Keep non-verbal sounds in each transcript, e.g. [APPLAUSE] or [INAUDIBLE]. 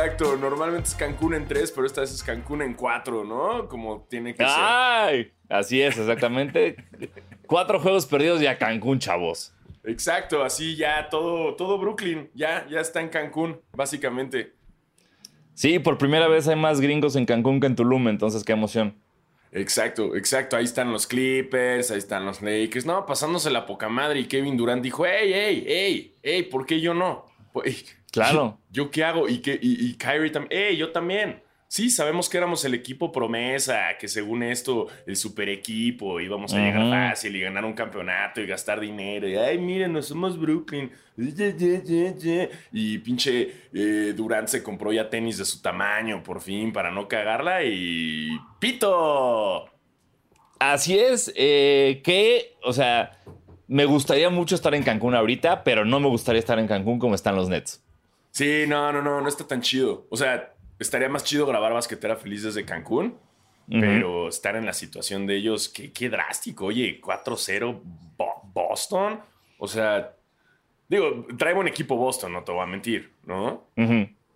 exacto. Normalmente es Cancún en tres, pero esta vez es Cancún en cuatro, ¿no? Como tiene que ser. ¡Ay! Así es, exactamente. Cuatro juegos perdidos y a Cancún, chavos. Exacto, así ya todo, todo Brooklyn, ya, ya está en Cancún, básicamente. Sí, por primera vez hay más gringos en Cancún que en Tulum, entonces qué emoción. Exacto, exacto. Ahí están los Clippers, ahí están los Lakers. No, pasándose la poca madre. Y Kevin Durant dijo: ¡Ey, ey, ey, ey! ¿Por qué yo no? Pues, Claro. [LAUGHS] ¿Yo qué hago? Y, que, y, y Kyrie también. ¡Ey, yo también! Sí, sabemos que éramos el equipo promesa, que según esto, el super equipo, íbamos a llegar fácil y ganar un campeonato y gastar dinero. Y, ay, miren, no somos Brooklyn. Y pinche eh, Durant se compró ya tenis de su tamaño, por fin, para no cagarla. Y. ¡Pito! Así es, eh, que, o sea, me gustaría mucho estar en Cancún ahorita, pero no me gustaría estar en Cancún como están los Nets. Sí, no, no, no, no está tan chido. O sea, estaría más chido grabar Basquetera Feliz desde Cancún, Ujú. pero estar en la situación de ellos, qué, qué drástico. Oye, 4-0 Bo- Boston. O sea, digo, traigo un equipo Boston, no te voy a mentir, ¿no?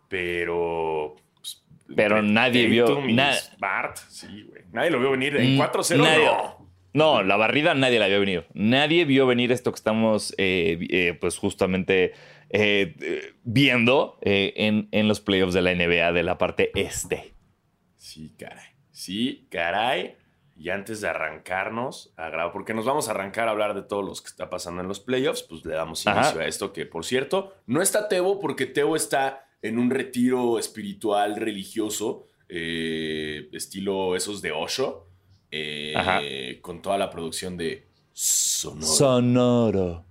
Pero. pues, Pero nadie vio- na- Smart, sí, güey. Nadie lo vio venir. En Mm, 4-0, nadie- no. No, la barrida nadie la vio venir. Nadie vio venir esto que estamos, eh, eh, pues justamente eh, eh, viendo eh, en, en los playoffs de la NBA de la parte este. Sí, caray. Sí, caray. Y antes de arrancarnos a grabar, porque nos vamos a arrancar a hablar de todo lo que está pasando en los playoffs, pues le damos Ajá. inicio a esto, que por cierto, no está Teo, porque Teo está en un retiro espiritual religioso, eh, estilo esos de Osho, eh, con toda la producción de Sonoro. Sonoro.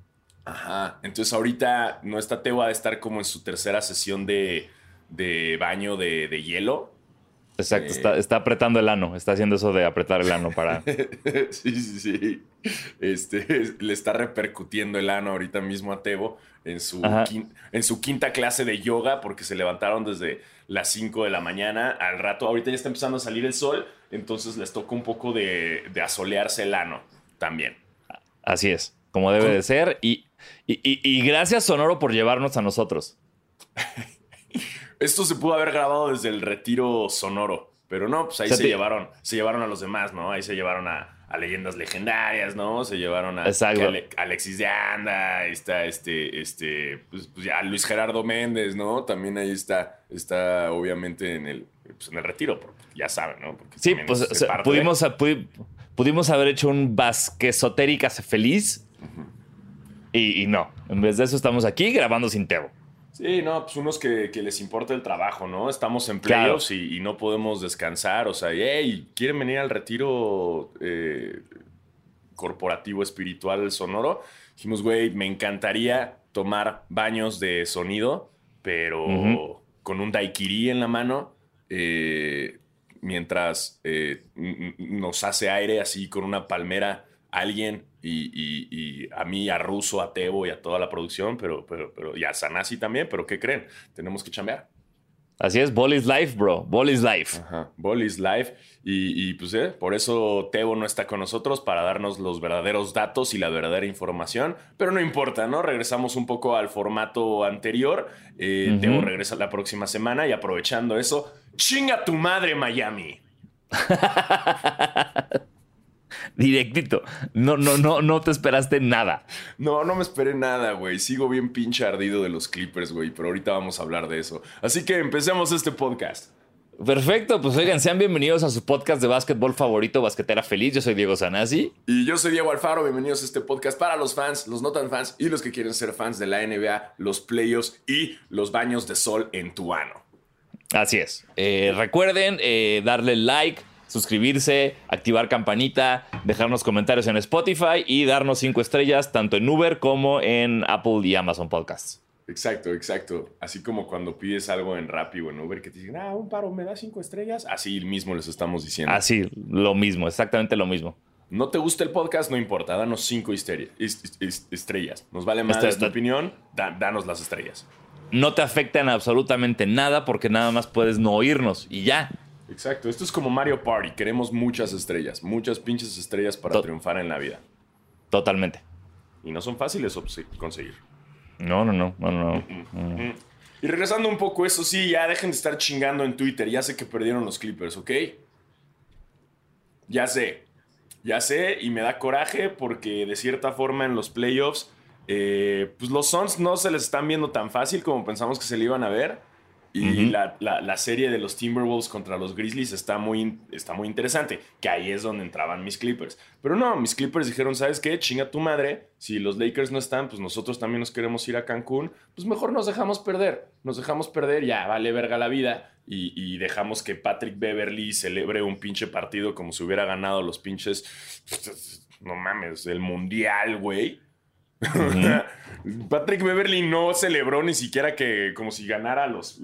Ajá. Entonces ahorita no está Teo, de estar como en su tercera sesión de, de baño de, de hielo. Exacto, Eh. está, está apretando el ano, está haciendo eso de apretar el ano para... [LAUGHS] sí, sí, sí. Este, le está repercutiendo el ano ahorita mismo a Tebo en su, Ajá. quin- en su quinta clase de yoga porque se levantaron desde las 5 de la mañana al rato. Ahorita ya está empezando a salir el sol, entonces les toca un poco de, de asolearse el ano también. Así es, como debe de ser. Y, y, y- y gracias Sonoro por llevarnos a nosotros. [LAUGHS] Esto se pudo haber grabado desde el retiro sonoro, pero no, pues ahí O sea, se te- llevaron, se llevaron a los demás, ¿no? Ahí se llevaron a, a leyendas legendarias, ¿no? Se llevaron a, Alexis de Anda, ahí está este, este, pues, pues ya Luis Gerardo Méndez, ¿no? También ahí está, está obviamente en el, pues, en el retiro, ya saben, ¿no? Porque Sí, pues o sea, de- pudimos, pudi- pudimos haber hecho un basquesotérica feliz. Y, y no, en vez de eso estamos aquí grabando sin Tebo. Sí, no, pues unos que, que les importa el trabajo, ¿no? Estamos Claro. playoffs y, y no podemos descansar. O sea, hey, ¿quieren venir al retiro eh, corporativo espiritual sonoro? Dijimos, güey, me encantaría tomar baños de sonido, pero con un daiquiri en la mano, eh, mientras eh, nos hace aire así con una palmera alguien y, y- y a mí, a Russo, a Tebo y a toda la producción, pero, pero, pero y a Sanasi también, pero ¿qué creen? Tenemos que chambear. Así es, ball is life, bro. Ball is life. Ajá. Ball is life. Y, y, pues eh, por eso Tebo no está con nosotros para darnos los verdaderos datos y la verdadera información. Pero no importa, ¿no? Regresamos un poco al formato anterior. Eh, Ujú. Tebo regresa la próxima semana y aprovechando eso, chinga tu madre, Miami. [LAUGHS] Directito. No, no, no, no te esperaste nada. No, no me esperé nada, güey. Sigo bien pinche ardido de los Clippers, güey. Pero ahorita vamos a hablar de eso. Así que empecemos este podcast. Perfecto, pues oigan, sean bienvenidos a su podcast de básquetbol favorito, Basquetera Feliz. Yo soy Diego Sanasi. Y yo soy Diego Alfaro, bienvenidos a este podcast para los fans, los no tan fans y los que quieren ser fans de la NBA, los playoffs y los baños de sol en tu ano. Así es. Eh, recuerden eh, darle like, suscribirse, activar campanita, dejarnos comentarios en Spotify y darnos cinco estrellas tanto en Uber como en Apple y Amazon Podcasts. Exacto, exacto. Así como cuando pides algo en Rappi o en Uber que te dicen, ah, un paro, me da cinco estrellas. Así mismo les estamos diciendo. Así, lo mismo, exactamente lo mismo. No te gusta el podcast, no importa, danos cinco histeria- estrellas. Nos vale más Esta- tu opinión, da- danos las estrellas. No te afecta en absolutamente nada porque nada más puedes no oírnos y ya. Exacto, esto es como Mario Party, queremos muchas estrellas, muchas pinches estrellas para To- triunfar en la vida. Totalmente. Y no son fáciles conseguir. No, no, no, no, no. Mm. Y regresando un poco eso, sí, ya dejen de estar chingando en Twitter. Ya sé que perdieron los Clippers, ¿ok? Ya sé. Ya sé y me da coraje porque de cierta forma en los playoffs, eh, pues los Suns no se les están viendo tan fácil como pensamos que se le iban a ver. Y la, la, serie de los Timberwolves contra los Grizzlies está muy, está muy interesante, que ahí es donde entraban mis Clippers. Pero no, mis Clippers dijeron, ¿sabes qué? Chinga tu madre, si los Lakers no están, pues nosotros también nos queremos ir a Cancún, pues mejor nos dejamos perder, nos dejamos perder, ya vale verga la vida, y, y dejamos que Patrick Beverly celebre un pinche partido como si hubiera ganado los pinches, no mames, el Mundial, güey. [LAUGHS] Patrick Beverly no celebró ni siquiera que como si ganara los,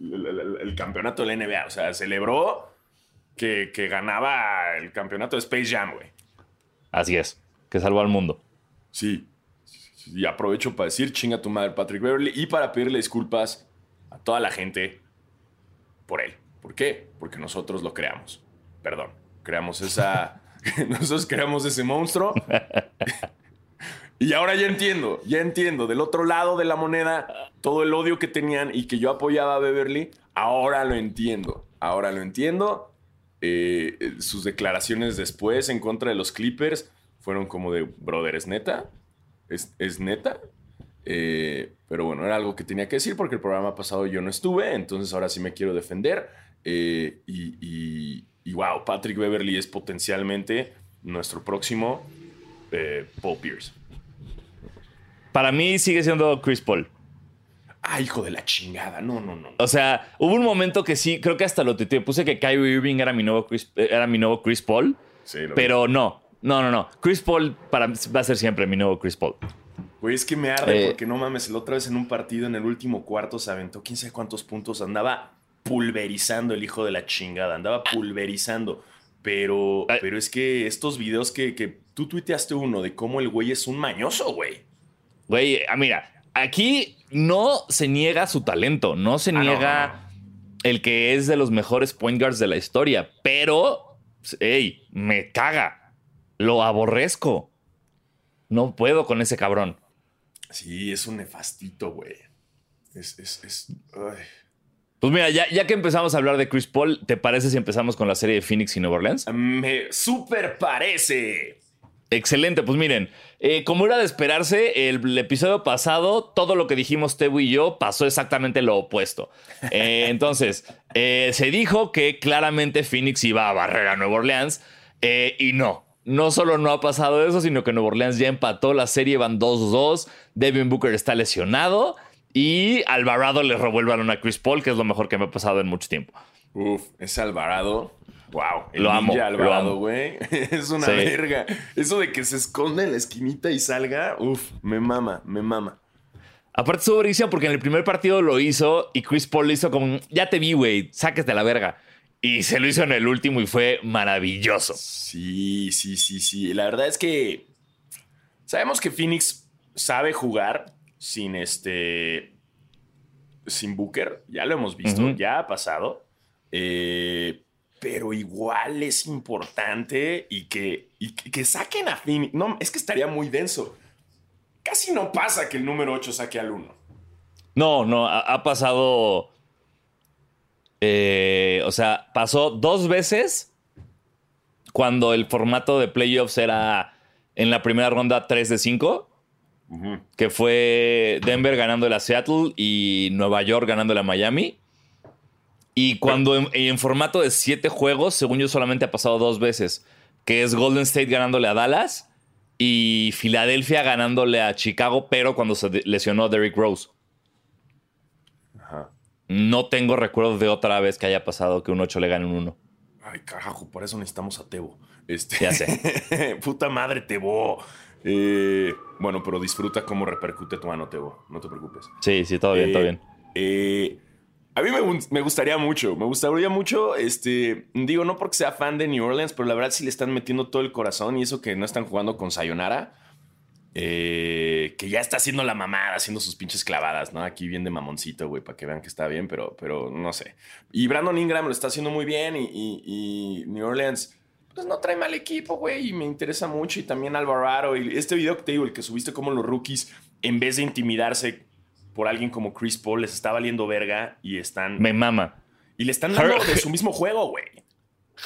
el, campeonato de la NBA. O sea, celebró que, ganaba el campeonato de Space Jam, güey. Así es, que salvó al mundo. Sí. Y aprovecho para decir chinga tu madre Patrick Beverly y para pedirle disculpas a toda la gente por él. ¿Por qué? Porque nosotros lo creamos. Perdón. Creamos esa... [LAUGHS] nosotros creamos ese monstruo. [LAUGHS] Y ahora ya entiendo, ya entiendo. Del otro lado de la moneda, todo el odio que tenían y que yo apoyaba a Beverly, ahora lo entiendo. Ahora lo entiendo. Eh, sus declaraciones después en contra de los Clippers fueron como de, brother, ¿es neta? ¿Es, neta? Eh, pero bueno, era algo que tenía que decir porque el programa pasado yo no estuve, entonces ahora sí me quiero defender. Eh, y, y, wow, Patrick Beverly es potencialmente nuestro próximo Paul Pierce. Para mí sigue siendo Chris Paul. Ah, hijo de la chingada. No, no, no. O sea, hubo un momento que sí, creo que hasta lo te Puse que Kyrie Irving era mi nuevo Chris, era mi nuevo Chris Paul. Sí, lo pero no, no, no, no. Chris Paul para, va a ser siempre mi nuevo Chris Paul. Güey, es que me arde eh, porque no mames, la otra vez en un partido en el último cuarto se aventó quién sabe cuántos puntos. Andaba pulverizando el hijo de la chingada. Andaba pulverizando. Pero, pero es que estos videos que, que tú tuiteaste uno de cómo el güey es un mañoso, güey. Güey, ah, mira, aquí no se niega su talento, no se ah, niega el que es de los mejores point guards de la historia, pero, hey, me caga, lo aborrezco. No puedo con ese cabrón. Sí, es un nefastito, güey. Es, es, es... Pues mira, ya, ya, que empezamos a hablar de Chris Paul, ¿te parece si empezamos con la serie de Phoenix y Nueva Orleans? Me super parece. Excelente, pues miren, eh, como era de esperarse, el, episodio pasado, todo lo que dijimos Tebu y yo pasó exactamente lo opuesto. Eh, [LAUGHS] entonces, eh, se dijo que claramente Phoenix iba a barrer a Nueva Orleans y no. No solo no ha pasado eso, sino que Nueva Orleans ya empató la serie, van 2-2. Devin Booker está lesionado y Alvarado le robó el balón a Chris Paul, que es lo mejor que me ha pasado en mucho tiempo. Uf, ese Alvarado Wow, lo amo, lo amo. güey. [LAUGHS] Es una verga. Eso de que se esconde en la esquinita y salga, uff, me mama, me mama. Aparte su buenísimo porque en el primer partido lo hizo y Chris Paul lo hizo como, ya te vi, güey, sáquete la verga. Y se lo hizo en el último y fue maravilloso. Sí, sí, sí, sí. La verdad es que sabemos que Phoenix sabe jugar sin este, sin Booker. Ya lo hemos visto, ya ha pasado. Eh, pero igual es importante y que, que saquen a Phoenix. No, es que estaría muy denso. Casi no pasa que el número 8 saque al 1. No, no, ha, pasado. Eh, o sea, pasó dos veces cuando el formato de playoffs era en la primera ronda 3 de 5. Que fue Denver ganando a Seattle y Nueva York ganando a Miami. Y cuando en, formato de siete juegos, según yo, solamente ha pasado dos veces, que es Golden State ganándole a Dallas y Filadelfia ganándole a Chicago, pero cuando se lesionó Derrick Rose. Ajá. No tengo recuerdo de otra vez que haya pasado que un 8 le gane un 1. Ay, carajo, por eso necesitamos a Tebo. Este... Ya sé. [LAUGHS] Puta madre, Tebo. Eh, bueno, pero disfruta cómo repercute tu mano, Tebo. No te preocupes. Sí, sí, todo bien, todo eh, bien. Eh, a mí me, gustaría mucho, me gustaría mucho, este, digo, no porque sea fan de New Orleans, pero la verdad sí le están metiendo todo el corazón y eso que no están jugando con Sayonara, eh, que ya está haciendo la mamada, haciendo sus pinches clavadas, ¿no? Aquí bien de mamoncito, güey, para que vean que está bien, pero, pero no sé. Y Brandon Ingram lo está haciendo muy bien y, New Orleans, pues no trae mal equipo, güey, y me interesa mucho. Y también Alvarado, y este video que te digo, el que subiste como los rookies, en vez de intimidarse por alguien como Chris Paul les está valiendo verga y están. Me mama. Y le están dando Her- de su mismo juego, güey.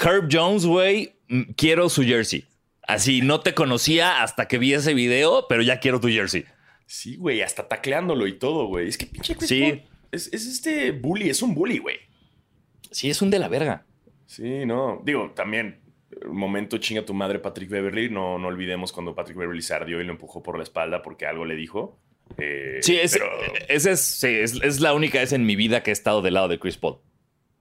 Herb Jones, güey, quiero su jersey. Así, no te conocía hasta que vi ese video, pero ya quiero tu jersey. Sí, güey, hasta tacleándolo y todo, güey. Es que pinche Chris Sí. Paul es, es este bully, es un bully, güey. Sí, es un de la verga. Sí, no. Digo, también, un momento chinga tu madre Patrick Beverly. No, no olvidemos cuando Patrick Beverly se ardió y lo empujó por la espalda porque algo le dijo. Eh, Sí, es, pero- esa es, sí, es, es la única vez en mi vida que he estado del lado de Chris Paul.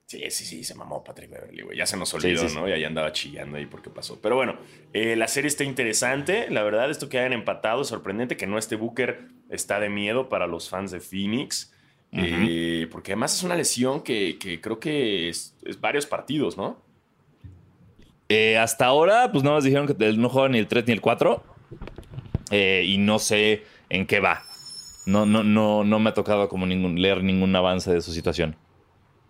Sí, sí, sí, se mamó Patrick Beverly, güey. Ya se nos olvidó, Sí, sí, ¿no? Y ahí andaba chillando ahí porque pasó. Pero bueno, eh, la serie está interesante. La verdad, esto que hayan empatado es sorprendente. Que no esté Booker está de miedo para los fans de Phoenix. Eh, porque además es una lesión que, que creo que es, es varios partidos, ¿no? Hasta ahora, pues nada más dijeron que no juega ni el 3 ni el 4. Eh, y no sé en qué va. No, no, no, no me ha tocado como ningún, leer ningún avance de su situación.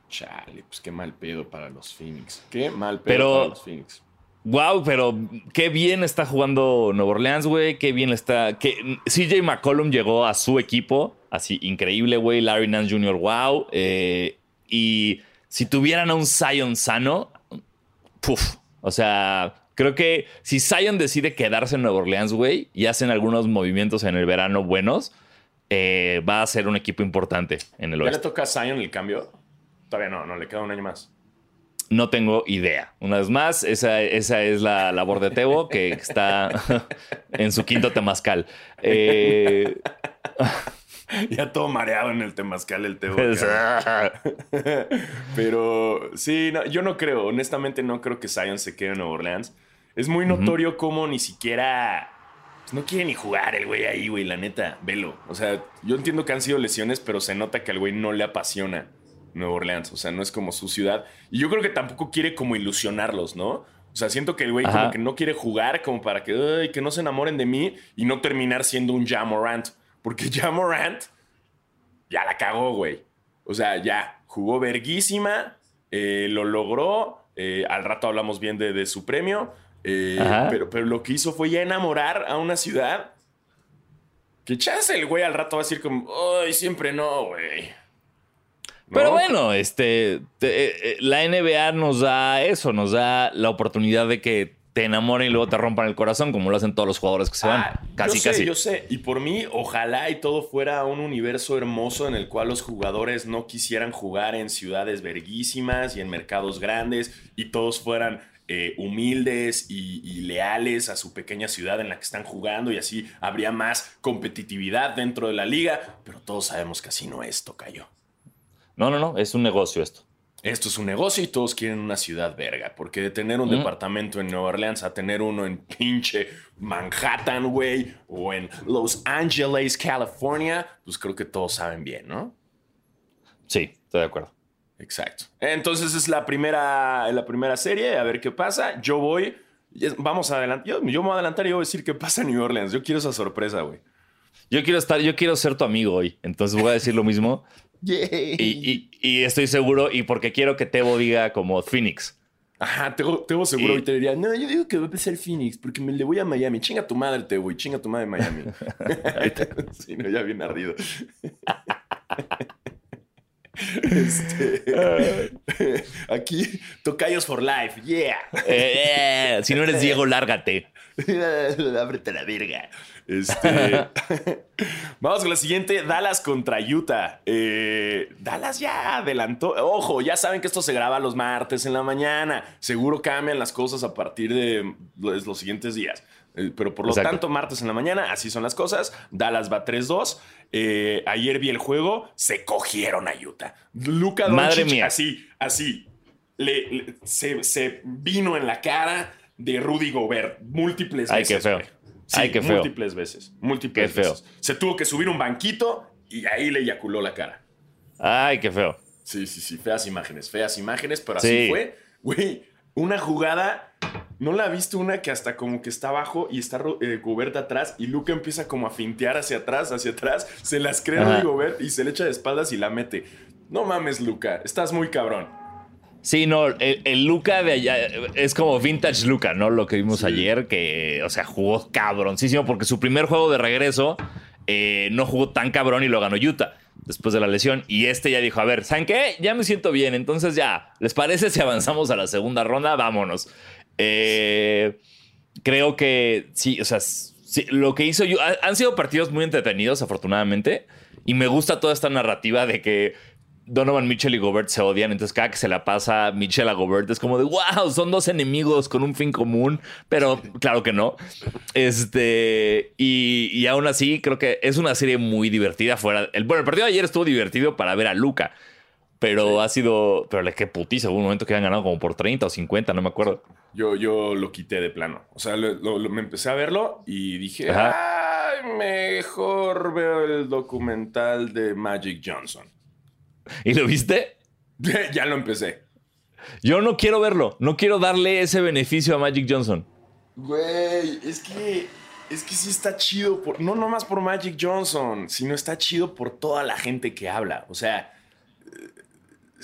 Chale, pues qué mal pedo para los Phoenix. Qué mal pedo Pero- para los Phoenix. Wow, pero qué bien está jugando Nueva Orleans, güey. Qué bien está. Que CJ McCollum llegó a su equipo. Así, increíble, güey. Larry Nance Jr., wow. Eh, y si tuvieran a un Zion sano, puf. O sea, creo que si Zion decide quedarse en Nueva Orleans, güey, y hacen algunos movimientos en el verano buenos, eh, va a ser un equipo importante en el ¿Ya le oeste. toca a Zion el cambio? Todavía no, no, le queda un año más. No tengo idea. Una vez más, esa, esa es la labor de Tebo, que está [LAUGHS] en su quinto temazcal. Eh, [LAUGHS] Ya todo mareado en el temazcal el Tebo. [LAUGHS] Pero sí, no, yo no creo, honestamente no creo que Zion se quede en Nueva Orleans. Es muy notorio como ni siquiera... pues, no quiere ni jugar el güey ahí, güey, la neta, velo. O sea, yo entiendo que han sido lesiones, pero se nota que al güey no le apasiona Nueva Orleans. O sea, no es como su ciudad. Y yo creo que tampoco quiere como ilusionarlos, ¿no? O sea, siento que el güey Ajá. como que no quiere jugar como para que, "Ay, que no se enamoren de mí y no terminar siendo un Jamorant. Porque [LAUGHS] Jamorant ya la cagó, güey. O sea, ya jugó verguísima, eh, lo logró. eh, al rato hablamos bien de, de su premio. Eh, pero, pero lo que hizo fue ya enamorar a una ciudad. Que chance el güey al rato va a decir como, ay, siempre no, güey. ¿No? Pero bueno, este, te- eh, eh, la NBA nos da eso, nos da la oportunidad de que te enamoren y luego te rompan el corazón, como lo hacen todos los jugadores que se van. Ah, casi, yo sé, casi. Yo sé, y por mí, ojalá y todo fuera un universo hermoso en el cual los jugadores no quisieran jugar en ciudades verguísimas y en mercados grandes y todos fueran eh, humildes y, y leales a su pequeña ciudad en la que están jugando y así habría más competitividad dentro de la liga, pero todos sabemos que así no es, Tocayo. No, no, no, es un negocio esto. Esto es un negocio y todos quieren una ciudad verga. Porque de tener un Mm. departamento en Nueva Orleans a tener uno en pinche Manhattan, güey, o en Los Angeles, California, pues creo que todos saben bien, ¿no? Sí, estoy de acuerdo. Exacto. Entonces es la primera, la primera serie, a ver qué pasa. Yo voy, vamos a adelantar. Yo, yo me voy a adelantar y voy a decir qué pasa en New Orleans. Yo quiero esa sorpresa, güey. Yo quiero estar, yo quiero ser tu amigo hoy, entonces voy a decir lo mismo. [LAUGHS] Y, y- y estoy seguro, y porque quiero que Tebo diga como Phoenix. Ajá, Tebo, Tebo seguro Y- hoy te diría, no, yo digo que va a empezar Phoenix porque me le voy a Miami. Chinga tu madre, Tebo, y chinga tu madre Miami. [LAUGHS] [LAUGHS] sí, no, ya bien ardido. [LAUGHS] Este, [LAUGHS] aquí, Tocayos for Life, yeah. Eh, eh, si no eres Diego, [LAUGHS] lárgate. Ábrete la verga. Este, Vamos con la siguiente: Dallas contra Utah. Eh, Dallas ya adelantó. Ojo, ya saben que esto se graba los martes en la mañana. Seguro cambian las cosas a partir de los, los siguientes días. Eh, pero por lo Exacto. tanto, martes en la mañana, así son las cosas. Dallas va 3-2. Eh, ayer vi el juego, se cogieron a Utah. Luca Madre Doncic, mía. así, así. le- le- se, se vino en la cara de Rudy Gobert múltiples Ay, veces. qué feo. Sí, Ay, qué feo. múltiples veces. Múltiples Qué feo. veces. Se tuvo que subir un banquito y ahí le eyaculó la cara. Ay, qué feo. Sí, sí, sí. Feas imágenes, feas imágenes, pero así Sí. fue. Güey, una jugada. ¿No la viste una que hasta como que está abajo y está eh, Gobert atrás y Luca empieza como a fintear hacia atrás, hacia atrás? Se las cree Ajá. Rudy Gobert y se le echa de espaldas y la mete. No mames, Luca. Estás muy cabrón. Sí, no, el, el Luca de allá es como vintage Luca, ¿no? Lo que vimos Sí. ayer, que, o sea, jugó cabroncísimo porque su primer juego de regreso eh, no jugó tan cabrón y lo ganó Utah. después de la lesión. Y este ya dijo, a ver, ¿saben qué? Ya me siento bien. Entonces ya, ¿les parece si avanzamos a la segunda ronda? Vámonos. Eh, creo que sí, o sea, lo que hizo yo, han sido partidos muy entretenidos, afortunadamente. Y me gusta toda esta narrativa de que Donovan Mitchell y Gobert se odian, entonces cada que se la pasa Mitchell a Gobert es como de wow, son dos enemigos con un fin común, pero claro que no. Este, y, aún así creo que es una serie muy divertida fuera. El, bueno, el partido de ayer estuvo divertido para ver a Luca, pero ha sido, pero le que putiza, hubo un momento que han ganado como por 30 o 50, no me acuerdo. Yo, yo lo quité de plano, o sea, me empecé a verlo y dije, Ay, mejor veo el documental de Magic Johnson. ¿Y lo viste? [LAUGHS] ya lo empecé. Yo no quiero verlo. No quiero darle ese beneficio a Magic Johnson. Güey, es que. Es que sí está chido. Por, no nomás por Magic Johnson, sino está chido por toda la gente que habla. O sea.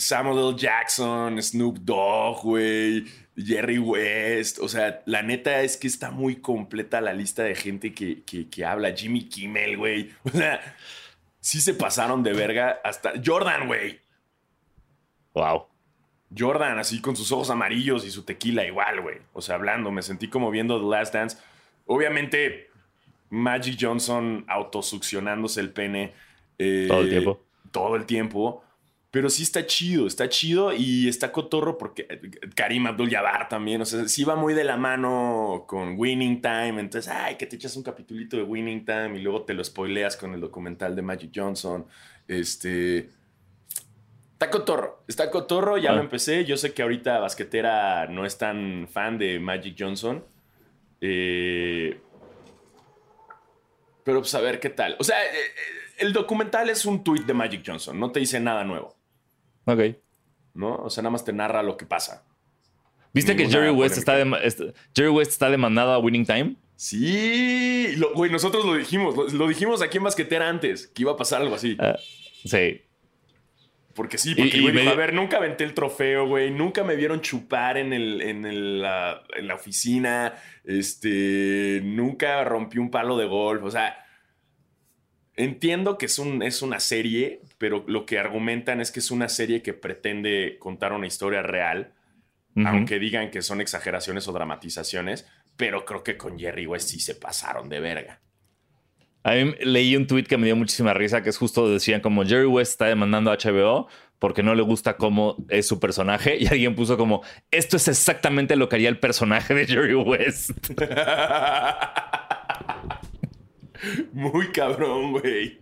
Samuel L. Jackson, Snoop Dogg, güey. Jerry West. O sea, la neta es que está muy completa la lista de gente que, que, que habla. Jimmy Kimmel, güey. [LAUGHS] O sea sí se pasaron de verga hasta Jordan, güey. Wow. Jordan, así con sus ojos amarillos y su tequila igual, güey. O sea, hablando, me sentí como viendo The Last Dance. Obviamente, Magic Johnson autosuccionándose el pene. Eh, todo el tiempo. Todo el tiempo. Pero sí está chido, está chido y está cotorro porque eh, Karim Abdul-Jabbar también, o sea, sí va muy de la mano con Winning Time, entonces, ay, que te echas un capitulito de Winning Time y luego te lo spoileas con el documental de Magic Johnson. Este... Está cotorro, está cotorro, ya lo ah. empecé, yo sé que ahorita Basquetera no es tan fan de Magic Johnson. Eh, pero pues a ver qué tal. O sea, eh, el documental es un tweet de Magic Johnson, no te dice nada nuevo. Ok. ¿No? O sea, nada más te narra lo que pasa. ¿Viste que Jerry West, está Jerry West está demandado a Winning Time? Sí, güey, nosotros lo dijimos, lo, dijimos aquí en Basquetera antes, que iba a pasar algo así. Ah, sí. Porque sí, porque güey a ver, nunca aventé el trofeo, güey, nunca me vieron chupar en, el, en, la, en la oficina, este, nunca rompí un palo de golf, o sea, Entiendo que es, un, es una serie, pero lo que argumentan es que es una serie que pretende contar una historia real, aunque digan que son exageraciones o dramatizaciones, pero creo que con Jerry West sí se pasaron de verga. A mí leí un tweet que me dio muchísima risa, que es justo decían como Jerry West está demandando a HBO porque no le gusta cómo es su personaje [LAUGHS] y alguien puso como esto es exactamente lo que haría el personaje de Jerry West. [LAUGHS] Muy cabrón, güey.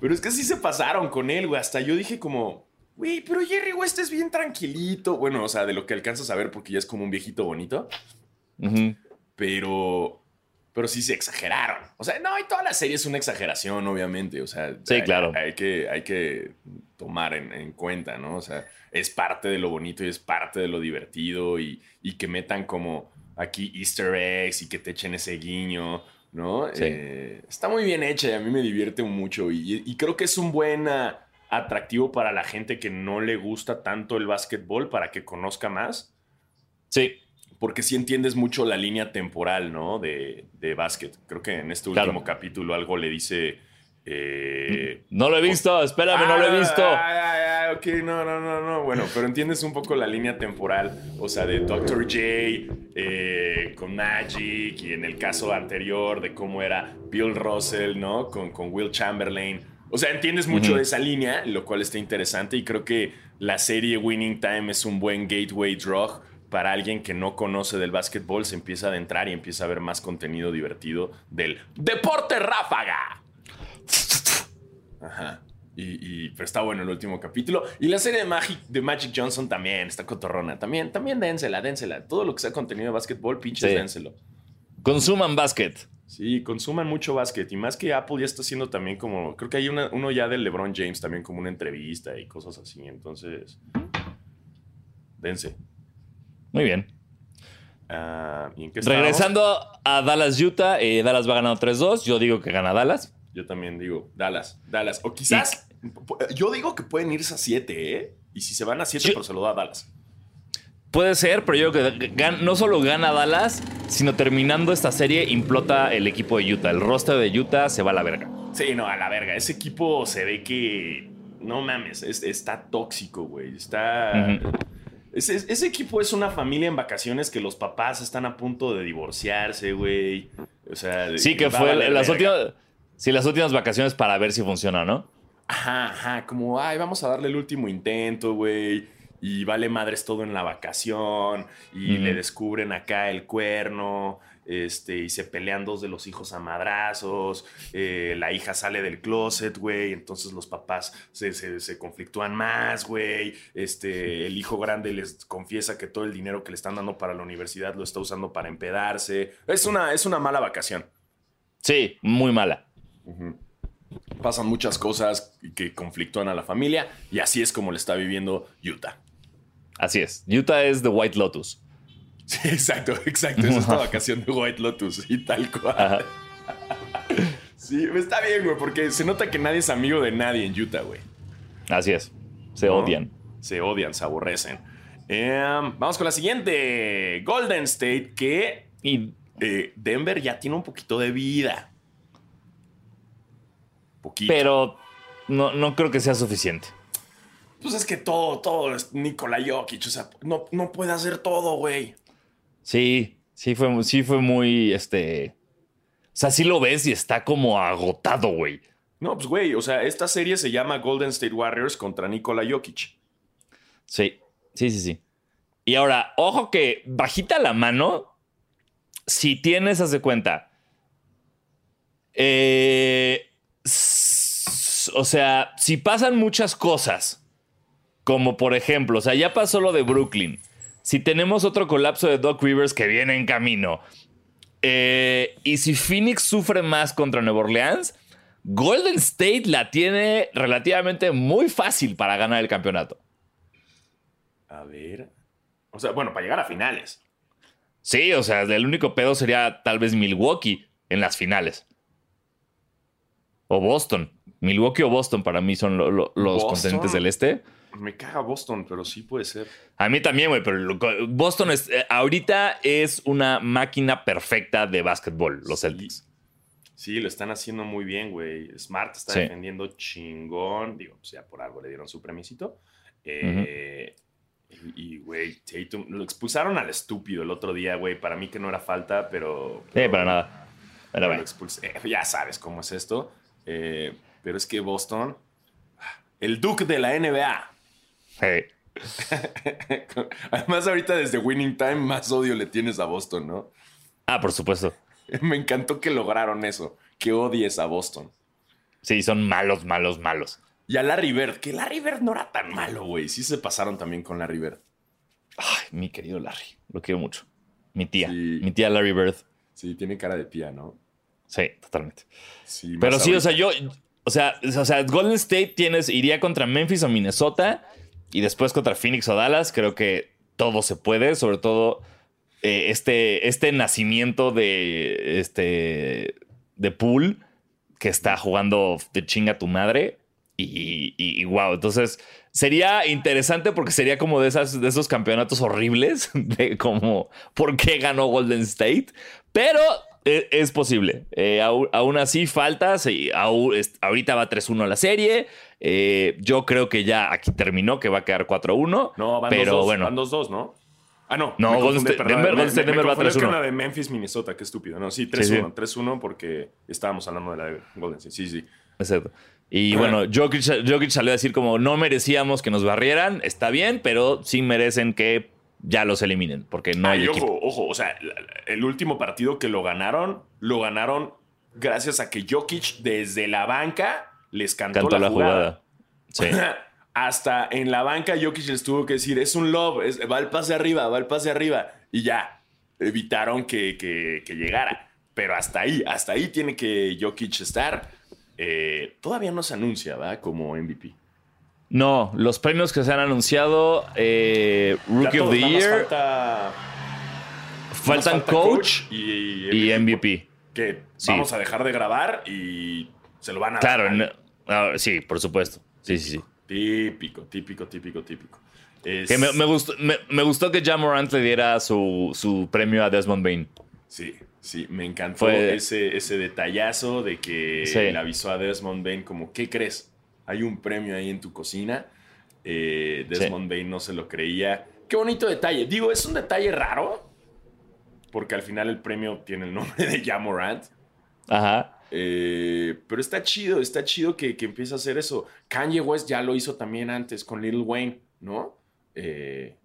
Pero es que sí se pasaron con él, güey. Hasta yo dije como, güey, pero Jerry West es bien tranquilito. Bueno, o sea, de lo que alcanzas a ver porque ya es como un viejito bonito. Pero, pero sí se exageraron. O sea, no, y toda la serie es una exageración, obviamente. O sea, sí, claro. Hay que, hay que tomar en, cuenta, ¿no? O sea, es parte de lo bonito y es parte de lo divertido y, y que metan como aquí easter eggs y que te echen ese guiño. ¿No? Eh, está muy bien hecha y a mí me divierte mucho y, creo que es un buen ah, atractivo para la gente que no le gusta tanto el básquetbol para que conozca más. Sí. Porque sí entiendes mucho la línea temporal, ¿no? De, de básquet. Creo que en este último capítulo algo le dice eh, no lo he visto, espérame, no lo he visto. Ok, no, no, no, no. Bueno, pero entiendes un poco la línea temporal, o sea, de Dr. J eh, con Magic y en el caso anterior de cómo era Bill Russell, ¿no? Con, con Will Chamberlain. O sea, entiendes mucho de esa línea, lo cual está interesante y creo que la serie Winning Time es un buen gateway drug para alguien que no conoce del básquetbol, se empieza a adentrar y empieza a ver más contenido divertido del deporte ráfaga. [LAUGHS] Ajá. Y, pero está bueno el último capítulo. Y la serie de Magic, de Magic Johnson también está cotorrona. También, también dénsela, dénsela. Todo lo que sea contenido de básquetbol, pinches, dénselo. Consuman básquet. Sí, consuman mucho básquet. Y más que Apple ya está haciendo también como. Creo que hay uno ya del LeBron James también como una entrevista y cosas así. Entonces. Dense. Muy bien. Ah, ¿y en qué Regresando a Dallas, Utah. Eh, Dallas va ganando 3-2. Yo digo que gana Dallas. Yo también digo, Dallas, Dallas. O quizás, yo digo que pueden irse a 7, ¿eh? Y si se van a 7, pues se lo da a Dallas. Puede ser, pero yo creo que no solo gana Dallas, sino terminando esta serie implota el equipo de Utah. El roster de Utah se va a la verga. Sí, no, a la verga. Ese equipo se ve que. No mames, es- está tóxico, güey. Está. Ese, ese equipo es una familia en vacaciones que los papás están a punto de divorciarse, güey. O sea. Sí, que fue las últimas, sí, las últimas vacaciones para ver si funciona, ¿no? Ajá, ajá, como, ay, vamos a darle el último intento, güey. Y vale madres todo en la vacación. Y le descubren acá el cuerno. Este, y se pelean dos de los hijos a madrazos. eh, la hija sale del closet, güey. Entonces los papás se, se- se conflictúan más, güey. Este, el hijo grande les confiesa que todo el dinero que le están dando para la universidad lo está usando para empedarse. Es una, es una mala vacación. Sí, muy mala. Pasan muchas cosas que conflictúan a la familia y así es como le está viviendo Utah. Así es. Utah es The White Lotus. Sí, exacto, exacto. Es esta vacación de White Lotus y tal cual. Ajá. Sí, está bien, güey, porque se nota que nadie es amigo de nadie en Utah, güey. Así es. Se ¿No? odian. Se odian, se aborrecen. Em, vamos con la siguiente. Golden State, que Y eh, Denver ya tiene un poquito de vida. Poquito. pero no, no creo que sea suficiente. Pues es que todo, todo es Nikola Jokic. O sea, no, no puede hacer todo, güey. Sí, sí fue, sí fue muy, este... O sea, sí lo ves y está como agotado, güey. No, pues güey, o sea, esta serie se llama Golden State Warriors contra Nikola Jokic. Sí, sí, sí, sí. Y ahora, ojo que bajita la mano, si tienes, haz de cuenta. Eh, o sea, si pasan muchas cosas, como por ejemplo, o sea, ya pasó lo de Brooklyn. Si tenemos otro colapso de Doc Rivers que viene en camino, eh, y si Phoenix sufre más contra Nueva Orleans, Golden State la tiene relativamente muy fácil para ganar el campeonato. A ver. O sea, bueno, para llegar a finales. Sí, o sea, el único pedo sería tal vez Milwaukee en las finales. O Boston. Milwaukee o Boston para mí son lo- lo- los Boston. contendientes del este. Me caga Boston, pero sí puede ser. A mí también, güey, pero Boston es, eh, ahorita es una máquina perfecta de básquetbol, los Sí. Celtics. Sí, lo están haciendo muy bien, güey. Smart está Sí. defendiendo chingón. Digo, pues ya por algo le dieron su premisito. Eh, Y, y, güey, Tatum, lo expulsaron al estúpido el otro día, güey. Para mí que no era falta, pero. Eh, para nada. Pero Pero bueno. lo expulsé. Eh, ya sabes cómo es esto. Eh, pero es que Boston, el Duke de la NBA. Hey. [LAUGHS] Además, ahorita desde Winning Time, más odio le tienes a Boston, ¿no? Ah, por supuesto. [LAUGHS] Me encantó que lograron eso, que odies a Boston. Sí, son malos, malos, malos. Y a Larry Bird, que Larry Bird no era tan malo, güey. Sí se pasaron también con Larry Bird. Ay, mi querido Larry. Lo quiero mucho. Mi tía. Sí. Mi tía Larry Bird. Sí, tiene cara de tía, ¿no? Sí, totalmente. Sí, Pero sí, o sea, yo. O sea, o sea, Golden State tienes, iría contra Memphis o Minnesota y después contra Phoenix o Dallas. Creo que todo se puede, sobre todo eh, este, este nacimiento de este de Pool que está jugando de chinga tu madre. Y, y, y wow, entonces sería interesante porque sería como de, esas, de esos campeonatos horribles [LAUGHS] de como por qué ganó Golden State, pero e- es, posible. Eh, aún, aún así falta, sí, aún es- ahorita va 3-1 la serie, eh, yo creo que ya aquí terminó, que va a quedar 4-1, No, van pero 2-2, bueno. van 2-2, ¿no? Ah, no. No, me Golden Denver- me- State me Denver va confundí 3-1. con la de Memphis, Minnesota, qué estúpido. No, sí, 3-1, Sí, sí. 3-1 porque estábamos hablando de la de Golden State. Sí, sí. Exacto. Y bueno, Jokic, Jokic salió a decir como no merecíamos que nos barrieran, está bien, pero sí merecen que ya los eliminen, porque no Ah, hay y equipo. ojo, ojo, o sea, el último partido que lo ganaron, lo ganaron gracias a que Jokic desde la banca les cantó, Cantó la, la jugada. jugada. Sí. [LAUGHS] Hasta en la banca Jokic les tuvo que decir, es un lob, es- va el pase arriba, va el pase arriba. Y ya, evitaron que, que- que llegara. Pero hasta ahí, hasta ahí tiene que Jokic estar. Eh, todavía no se anuncia, ¿va? Como MVP. No, los premios que se han anunciado, eh, Rookie of the Year, falta- faltan falta coach y, y MVP. Que Sí. vamos a dejar de grabar y se lo van a Claro, no- ah, sí, por supuesto. Sí, sí, sí. Típico, típico, típico, típico. Es- Que me, me gustó, me, me gustó que Ja Morant le diera su, su premio a Desmond Bain. Sí, sí, me encantó ese, ese detallazo de que le avisó a Desmond Bain como, ¿qué crees? Hay un premio ahí en tu cocina. Eh, Desmond Bain no se lo creía. Qué bonito detalle. Digo, es un detalle raro, porque al final el premio tiene el nombre de Jamorant. Ajá. Eh, pero está chido, está chido que, que empiece a hacer eso. Kanye West ya lo hizo también antes con Lil Wayne, ¿no? Eh,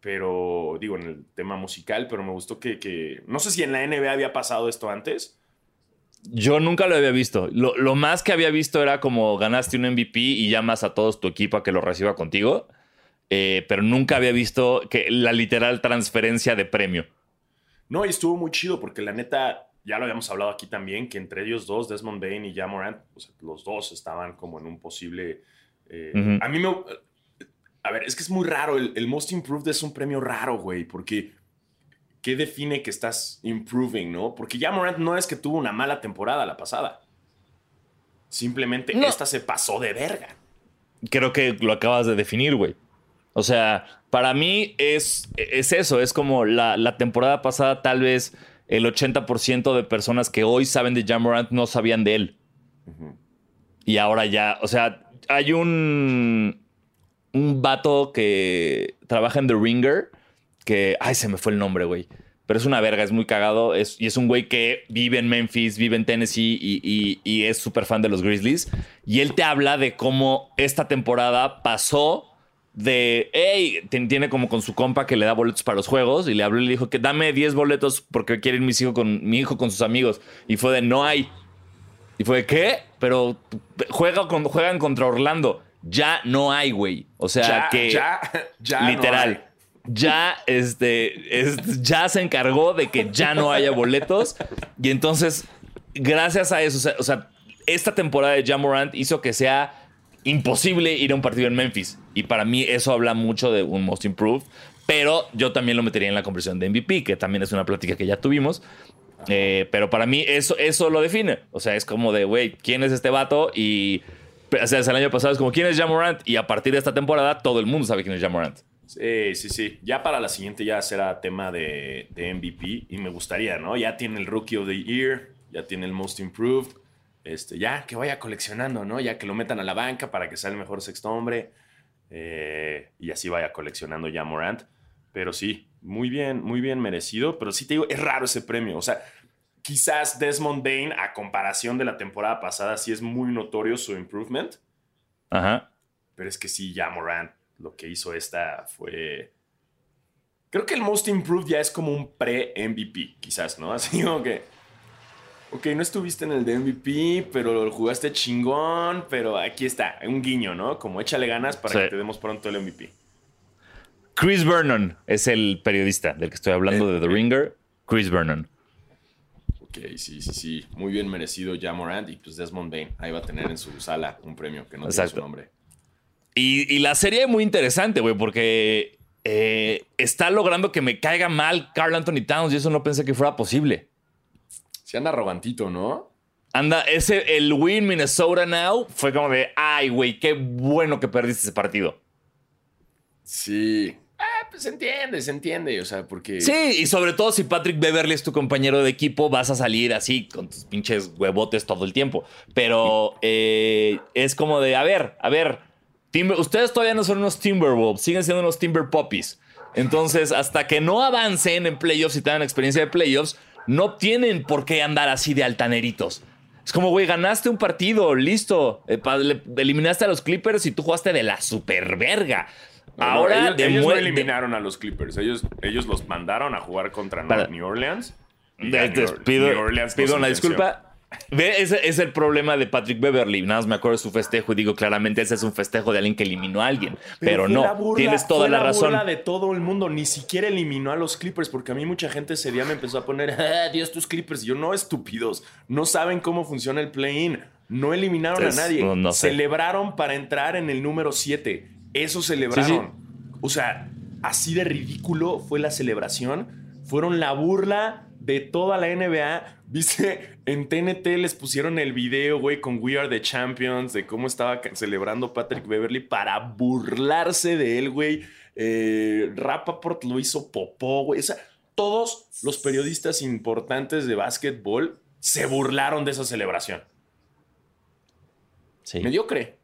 pero digo, en el tema musical, pero me gustó que, no sé si en la NBA había pasado esto antes. Yo nunca lo había visto. Lo, más que había visto era como ganaste un MVP y llamas a todos tu equipo a que lo reciba contigo, eh, pero nunca había visto que la literal transferencia de premio. No, y estuvo muy chido porque la neta, ya lo habíamos hablado aquí también, que entre ellos dos, Desmond Bain y Jamorant, los dos estaban como en un posible... Eh, a mí me a ver, es que es muy raro. El, Most Improved es un premio raro, güey, porque ¿qué define que estás improving, no? Porque ya Morant no es que tuvo una mala temporada la pasada. Simplemente esta se pasó de verga. Creo que lo acabas de definir, güey. O sea, para mí es, es eso, es como la, temporada pasada tal vez el 80% de personas que hoy saben de Jamorant no sabían de él. Y ahora ya, o sea, hay un un vato que trabaja en The Ringer, que, ay, se me fue el nombre, güey. Pero es una verga, es muy cagado. Es, y es un güey que vive en Memphis, vive en Tennessee y, es súper fan de los Grizzlies. Y él te habla de cómo esta temporada pasó de, hey, tiene como con su compa que le da boletos para los juegos y le habló y le dijo que dame 10 boletos porque quiere ir mi hijo con, mi hijo con sus amigos. Y fue de, no hay. Y fue de, ¿qué? Pero juega con, juegan contra Orlando ya no hay, güey. O sea que. Ya, [LAUGHS] ya. Literal. Ya, este, ya se encargó de que ya no haya boletos. Y entonces, gracias a eso, o sea, esta temporada de Jamorant hizo que sea imposible ir a un partido en Memphis. Y para mí eso habla mucho de un Most Improved. Pero yo también lo metería en la conversión de MVP, que también es una plática que ya tuvimos. Eh, pero para mí eso, eso lo define. O sea, es como de, güey, ¿quién es este vato? Y o sea, el año pasado es como, ¿quién es Jamorant? Y a partir de esta temporada, todo el mundo sabe quién es Jamorant. Sí, sí, sí. Ya para la siguiente ya será tema de, MVP y me gustaría, ¿no? Ya tiene el Rookie of the Year, ya tiene el Most Improved. Este, ya que vaya coleccionando, ¿no? Ya que lo metan a la banca para que sea el mejor sexto hombre. Eh, y así vaya coleccionando ya Morant. Pero sí, muy bien, muy bien merecido. Pero sí te digo, es raro ese premio. O sea, Quizás Desmond Bain, a comparación de la temporada pasada, sí es muy notorio su improvement. Ajá. Pero es que sí, ya Morant, lo que hizo esta fue. Creo que el Most Improved ya es como un pre-MVP, quizás, ¿no? [LAUGHS] Así como que. Ok, no estuviste en el de MVP, pero lo jugaste chingón, pero aquí está, un guiño, ¿no? Como échale ganas para que te demos pronto el MVP. Chris Vernon es el periodista del que estoy hablando de The Ringer. Chris Vernon. Ok, sí, sí, sí. Muy bien merecido ya Morant y pues Desmond Bain. Ahí va a tener en su sala un premio que no tiene su nombre. Y, la serie es muy interesante, güey, porque eh, está logrando que me caiga mal Carl Anthony Towns y eso no pensé que fuera posible. Se anda arrogantito, ¿no? Anda, ese, el win Minnesota now fue como de, ay, güey, qué bueno que perdiste ese partido. Sí, Ah, pues se entiende, se entiende. O sea, porque. Sí, y sobre todo si Patrick Beverly es tu compañero de equipo, vas a salir así con tus pinches huevotes todo el tiempo. Pero eh, es como de, a ver, a ver. Ustedes todavía no son unos Timberwolves, siguen siendo unos Timber Puppies. Entonces, hasta que no avancen en playoffs y tengan experiencia de playoffs, no tienen por qué andar así de altaneritos. Es como, güey, ganaste un partido, listo. Eh, eliminaste a los Clippers y tú jugaste de la super verga. Ahora ellos, no eliminaron a los Clippers. Ellos, ellos los mandaron a jugar contra New Orleans. pido, pido una disculpa. Ve, ese es el problema de Patrick Beverly. Nada más me acuerdo de su festejo y digo claramente ese es un festejo de alguien que eliminó a alguien. Pero, no, tienes toda la, razón. La de todo el mundo ni siquiera eliminó a los Clippers porque a mí mucha gente ese día me empezó a poner, [LAUGHS] ah, Dios, tus Clippers. Y yo, no, estúpidos. No saben cómo funciona el play-in. No eliminaron a nadie. Celebraron para entrar en el número 7. Eso celebraron. O sea, así de ridículo fue la celebración. Fueron la burla de toda la NBA. Viste, en TNT les pusieron el video, güey, con We Are the Champions, de cómo estaba celebrando Patrick Beverly para burlarse de él, güey. Eh, Rappaport lo hizo popó, güey. O sea, todos los periodistas importantes de básquetbol se burlaron de esa celebración. Sí. Mediocre.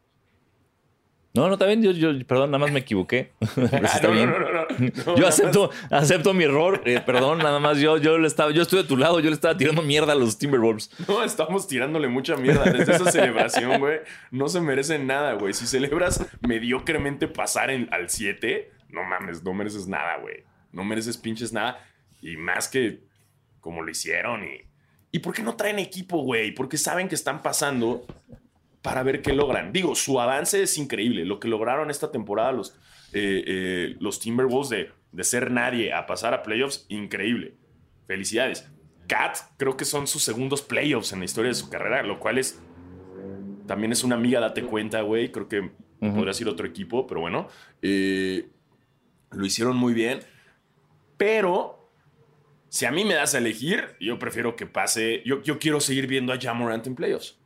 No, no, está bien. Yo, yo, perdón, nada más me equivoqué. [LAUGHS] Pero sí está no, bien. no, no, no, [LAUGHS] no. Yo acepto, acepto mi error. Eh, perdón, nada más yo, yo le estaba, yo estoy de tu lado, yo le estaba tirando mierda a los Timberwolves. No, estamos tirándole mucha mierda desde esa celebración, güey. No se merecen nada, güey. Si celebras mediocremente pasar en- al 7, no mames, no mereces nada, güey. No mereces pinches nada. Y más que como lo hicieron. ¿Y, ¿y por qué no traen equipo, güey? Porque saben que están pasando para ver qué logran. Digo, su avance es increíble. Lo que lograron esta temporada los, eh, eh, los Timberwolves de, de ser nadie a pasar a playoffs, increíble. Felicidades. Cat creo que son sus segundos playoffs en la historia de su carrera, lo cual es... También es una amiga, date cuenta, güey. Creo que podría ser otro equipo, pero bueno. eh, lo hicieron muy bien. Pero si a mí me das a elegir, yo prefiero que pase... Yo, yo quiero seguir viendo a Jamorant en playoffs.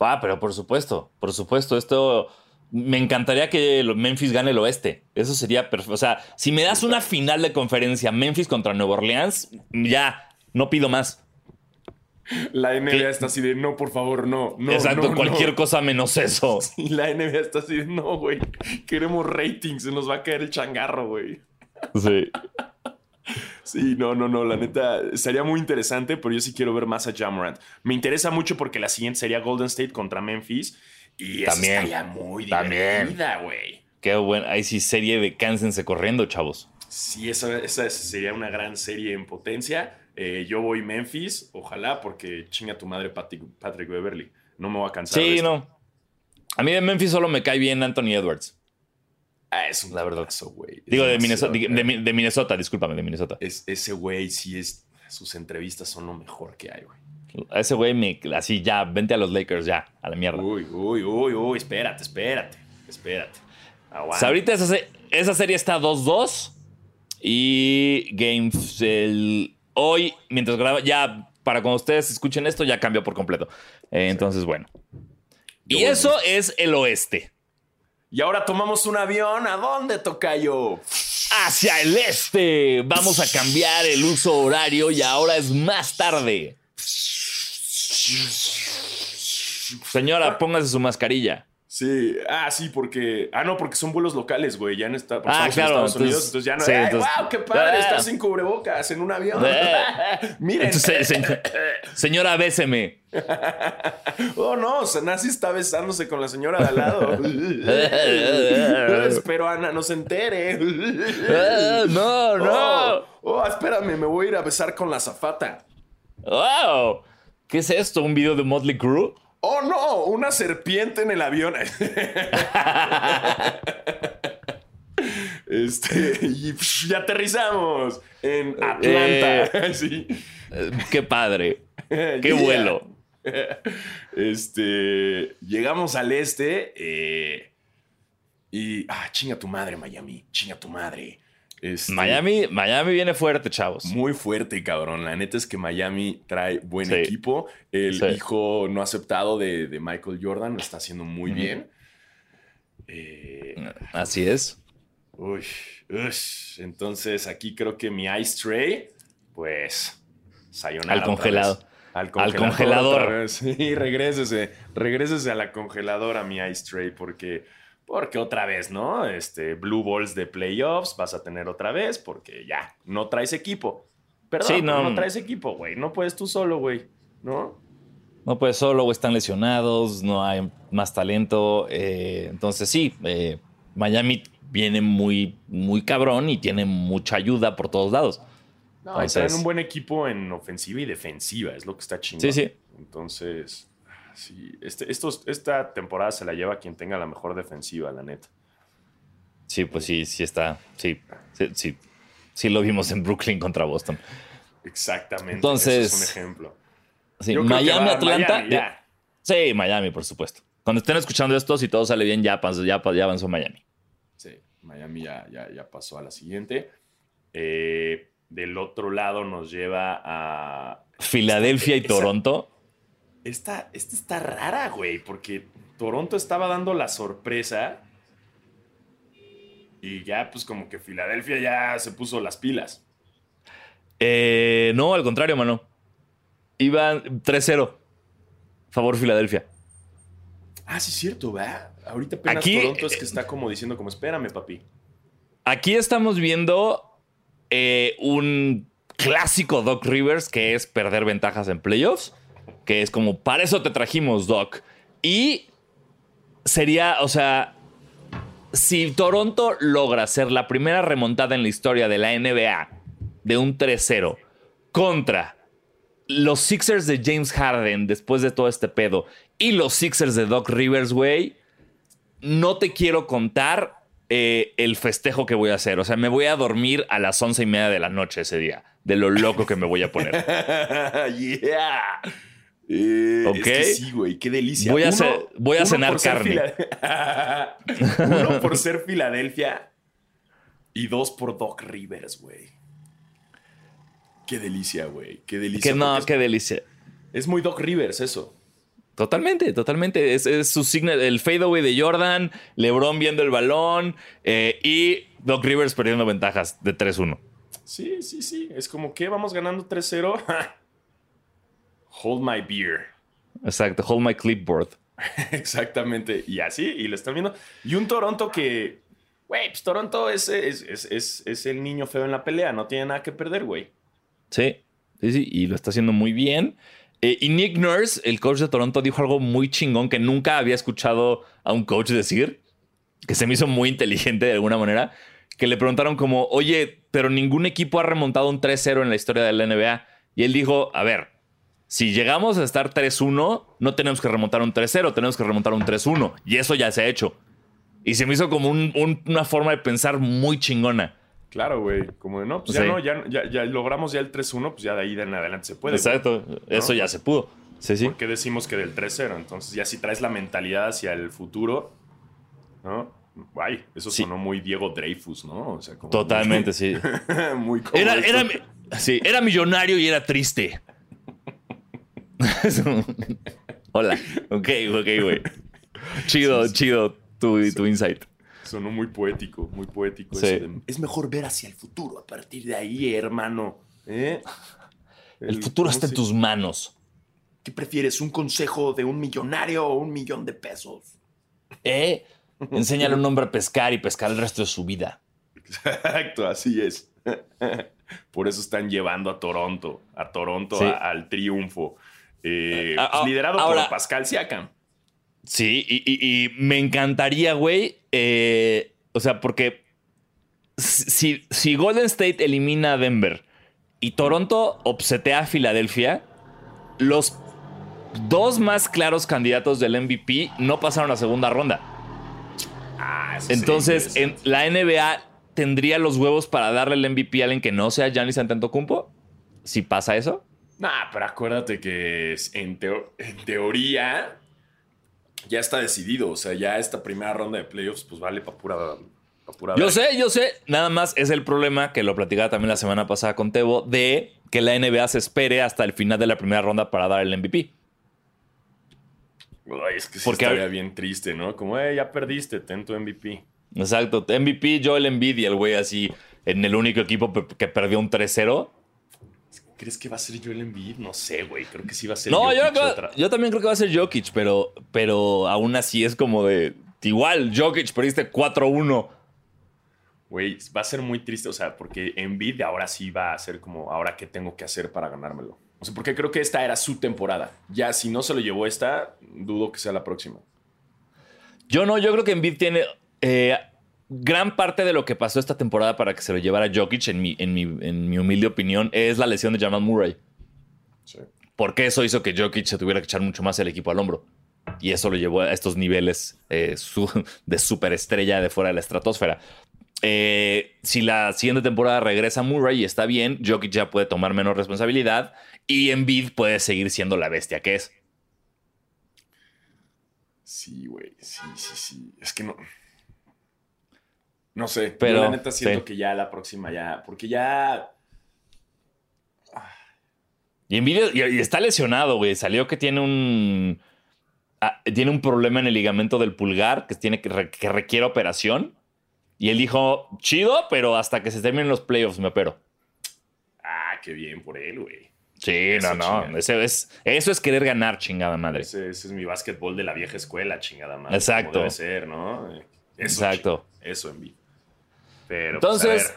Ah, pero por supuesto, por supuesto, esto me encantaría que Memphis gane el oeste. Eso sería perfecto. O sea, si me das una final de conferencia Memphis contra Nueva Orleans, ya, no pido más. La NBA ¿Qué? está así de no, por favor, no, no. Exacto, no, cualquier no". cosa menos eso. [LAUGHS] La NBA está así de no, güey. Queremos ratings, se nos va a caer el changarro, güey. Sí. Sí, no, no, no. La neta, estaría muy interesante, pero yo sí quiero ver más a Jamorant. Me interesa mucho porque la siguiente sería Golden State contra Memphis. Y esa También, estaría muy divertida, güey. Qué bueno. Ahí sí, serie de cáncense corriendo, chavos. Sí, esa, esa sería una gran serie en potencia. Eh, yo voy Memphis, ojalá, porque chinga tu madre Patrick, Patrick Beverly. No me voy a cansar. de Sí, esto. no. A mí de Memphis solo me cae bien Anthony Edwards. Ah, es un La verdad. güey. Digo, de Minnesota, de, de- de Minnesota, discúlpame, de Minnesota. Es, ese güey sí es. Sus entrevistas son lo mejor que hay, güey. Ese güey me. Así ya, vente a los Lakers, ya, a la mierda. Uy, uy, uy, uy. Espérate, espérate. Espérate. Aguanta. ahorita esa, esa serie está 2-2. Y Games. El, hoy, mientras graba, ya para cuando ustedes escuchen esto, ya cambió por completo. Eh, Entonces, bueno. Y eso es el oeste. Y ahora tomamos un avión. ¿A dónde, Tocayo? Hacia el este. Vamos a cambiar el uso horario y ahora es más tarde. Señora, póngase su mascarilla. Sí, ah, sí, porque. Ah, no, porque son vuelos locales, güey. Ya en, esta, Ah, claro, en Estados Unidos, entonces- entonces ya no. sí, ¡Ay, entonces- wow! ¡Qué padre! Ah. Estás sin cubrebocas en un avión. Eh. [LAUGHS] Miren. Entonces, señora, béseme. [LAUGHS] Oh, no, Sanasi está besándose con la señora de al lado. [LAUGHS] Espero Ana no se entere. Ah, no, no. Oh, oh, espérame, me voy a ir a besar con la zafata. ¡Wow! ¿Qué es esto? ¿Un video de Motley Crue? Oh, no, una serpiente en el avión. [LAUGHS] Este, y, psh, aterrizamos en Atlanta. [LAUGHS] Sí. Eh, ¡Qué padre! [LAUGHS] ¡Qué Yeah. vuelo! Este, llegamos al este eh, y, ah, chinga tu madre, Miami, chinga tu madre. Este, Miami, Miami viene fuerte, chavos. Muy fuerte, cabrón. La neta es que Miami trae buen Sí. equipo. El Sí. hijo no aceptado de, de Michael Jordan lo está haciendo muy bien. Eh, Así es. uy, ush. Entonces aquí creo que mi Ice Tray, pues, sayonara Al congelado. Al Al congelador. vez. [LAUGHS] Sí, regrésese. Regrésese a la congeladora, mi Ice Tray, porque, porque otra vez, ¿no? Este, Blue Balls de playoffs vas a tener otra vez, porque ya, no traes equipo. Perdón, Sí, no. no traes equipo, güey. No puedes tú solo, güey. ¿No? No pues solo, o están lesionados, no hay más talento. eh, entonces sí, eh, Miami viene muy, muy cabrón y tiene mucha ayuda por todos lados. No, Entonces- traen un buen equipo en ofensiva y defensiva, es lo que está chingón. Sí, sí. Entonces, sí, este, estos, esta temporada se la lleva quien tenga la mejor defensiva, la neta. Sí, pues sí, sí está. Sí, sí, sí. Sí lo vimos en Brooklyn contra Boston. Exactamente. Entonces- es un ejemplo. Sí, Miami, Atlanta. Miami, ya. Sí, Miami, por supuesto. Cuando estén escuchando esto, si todo sale bien, ya, pasó- ya, ya avanzó Miami. Sí, Miami ya, ya, ya pasó a la siguiente. Eh, del otro lado nos lleva a. Filadelfia y Toronto. Esta, esta está rara, güey, porque Toronto estaba dando la sorpresa. Y ya, pues como que Filadelfia ya se puso las pilas. Eh, no, al contrario, mano. Iban 3-0. Favor Filadelfia. Ah, sí, es cierto, ¿verdad? Ahorita apenas Aquí- Toronto es que está como diciendo, como, espérame, papi. Aquí estamos viendo eh, un clásico Doc Rivers que es perder ventajas en playoffs. Que es como, para eso te trajimos, Doc. Y sería, o sea, si Toronto logra ser la primera remontada en la historia de la NBA de un 3-0 contra los Sixers de James Harden después de todo este pedo y los Sixers de Doc Rivers, güey, no te quiero contar eh, el festejo que voy a hacer. O sea, me voy a dormir a las once y media de la noche ese día, de lo loco que me voy a poner. [LAUGHS] yeah. Eh, Ok. Es que sí, güey, qué delicia. Voy a voy a cenar por carne. [LAUGHS] Uno por ser Filadelfia y dos por Doc Rivers, güey. Qué delicia, güey. Qué delicia. que no, es, qué delicia. es muy Doc Rivers eso. Totalmente, totalmente. Es, es su signo, el fadeaway de Jordan, LeBron viendo el balón eh, y Doc Rivers perdiendo ventajas de 3-1. Sí, sí, sí. Es como que vamos ganando 3-0. [LAUGHS] Hold my beer. Exacto, hold my clipboard. [LAUGHS] Exactamente. Y así, y lo están viendo. Y un Toronto que, güey, pues Toronto es, es, es, es- es el niño feo en la pelea, no tiene nada que perder, güey. Sí, sí, sí, y lo está haciendo muy bien. Eh, y Nick Nurse, el coach de Toronto, dijo algo muy chingón que nunca había escuchado a un coach decir, que se me hizo muy inteligente de alguna manera, que le preguntaron como, oye, pero ningún equipo ha remontado un 3-0 en la historia de la NBA. Y él dijo, a ver, si llegamos a estar 3-1, no tenemos que remontar un 3-0, tenemos que remontar un 3-1. Y eso ya se ha hecho. Y se me hizo como un- un- una forma de pensar muy chingona. Claro, güey. Como de, no, pues Sí. ya no, ya, ya, ya logramos ya el 3-1, pues ya de ahí de en adelante se puede. Exacto, eso ya se pudo. Sí, sí. ¿Por qué decimos que del 3-0? Entonces ya si traes la mentalidad hacia el futuro, ¿no? Ay, eso Sí. sonó muy Diego Dreyfus, ¿no? O sea, como Totalmente, sí. [LAUGHS] muy como Era, era, sí, era millonario y era triste. [LAUGHS] Hola. Ok, ok, güey. [LAUGHS] Chido, chido tu, tu insight. Sonó muy poético, muy poético. Sí. eso de, es mejor ver hacia el futuro a partir de ahí, hermano. ¿Eh? El futuro ¿cómo está en tus manos. ¿Qué prefieres? ¿Un consejo de un millonario o un millón de pesos? ¿Eh? Enséñale a un hombre a pescar y pescar el resto de su vida. Exacto, así es. [LAUGHS] Por eso están llevando a Toronto, a Toronto Sí. a- al triunfo. Eh, Ah, ah, liderado ahora- por Pascal Siakam. Sí, y, y- y me encantaría, güey. eh, o sea, porque si, si Golden State elimina a Denver y Toronto obsetea a Filadelfia, los dos más claros candidatos del MVP no pasaron a segunda ronda. Ah, Entonces, en, la NBA tendría los huevos para darle el MVP a alguien que no sea Giannis Antetokounmpo. Si pasa eso. Nah, pero acuérdate que en, teo- en teoría ya está decidido. O sea, ya esta primera ronda de playoffs, pues vale para pura, pa' pura Yo sé, yo sé. Nada más es el problema que lo platicaba también la semana pasada con Tebo de que la NBA se espere hasta el final de la primera ronda para dar el MVP. Ay, es que sí Porque estaría bien triste, ¿no? Como, eh, ya perdiste, ten tu MVP. Exacto. MVP, Joel Embiid y el güey así en el único equipo que perdió un 3-0. ¿Crees que va a ser Joel Embiid? No sé, güey. Creo que sí va a ser No, yo, creo- otra- yo también creo que va a ser Jokic, pero, pero aún así es como de. Igual, Jokic perdiste 4-1. Güey, va a ser muy triste, o sea, porque Embiid ahora sí va a ser como, ahora qué tengo que hacer para ganármelo. O sea, porque creo que esta era su temporada. Ya, si no se lo llevó esta, dudo que sea la próxima. Yo no, yo creo que Embiid tiene eh, gran parte de lo que pasó esta temporada para que se lo llevara Jokic, en mi, en mi, en mi humilde opinión, es la lesión de Jamal Murray. Sí. Porque eso hizo que Jokic se tuviera que echar mucho más el equipo al hombro. Y eso lo llevó a estos niveles eh, su- de superestrella de fuera de la estratosfera. Eh, si la siguiente temporada regresa Murray y está bien, Jokic ya puede tomar menos responsabilidad y Embiid puede seguir siendo la bestia que es. Sí, güey, sí, sí, sí. Es que no. No sé, Pero, la neta siento sí. que ya la próxima ya, porque ya. Y Embiid y- y está lesionado, güey. Salió que tiene un. ah, tiene un problema en el ligamento del pulgar que, tiene que, re- que requiere operación. Y él dijo, chido, pero hasta que se terminen los playoffs me opero. Ah, Ah, qué bien por él, güey. Sí, Eso, no, no. Ese es, eso es querer ganar, chingada madre. Ese, ese es mi básquetbol de la vieja escuela, chingada madre. Exacto. Debe ser, ¿no? Eso, Exacto. Eso en vivo. Pero, pues, Entonces,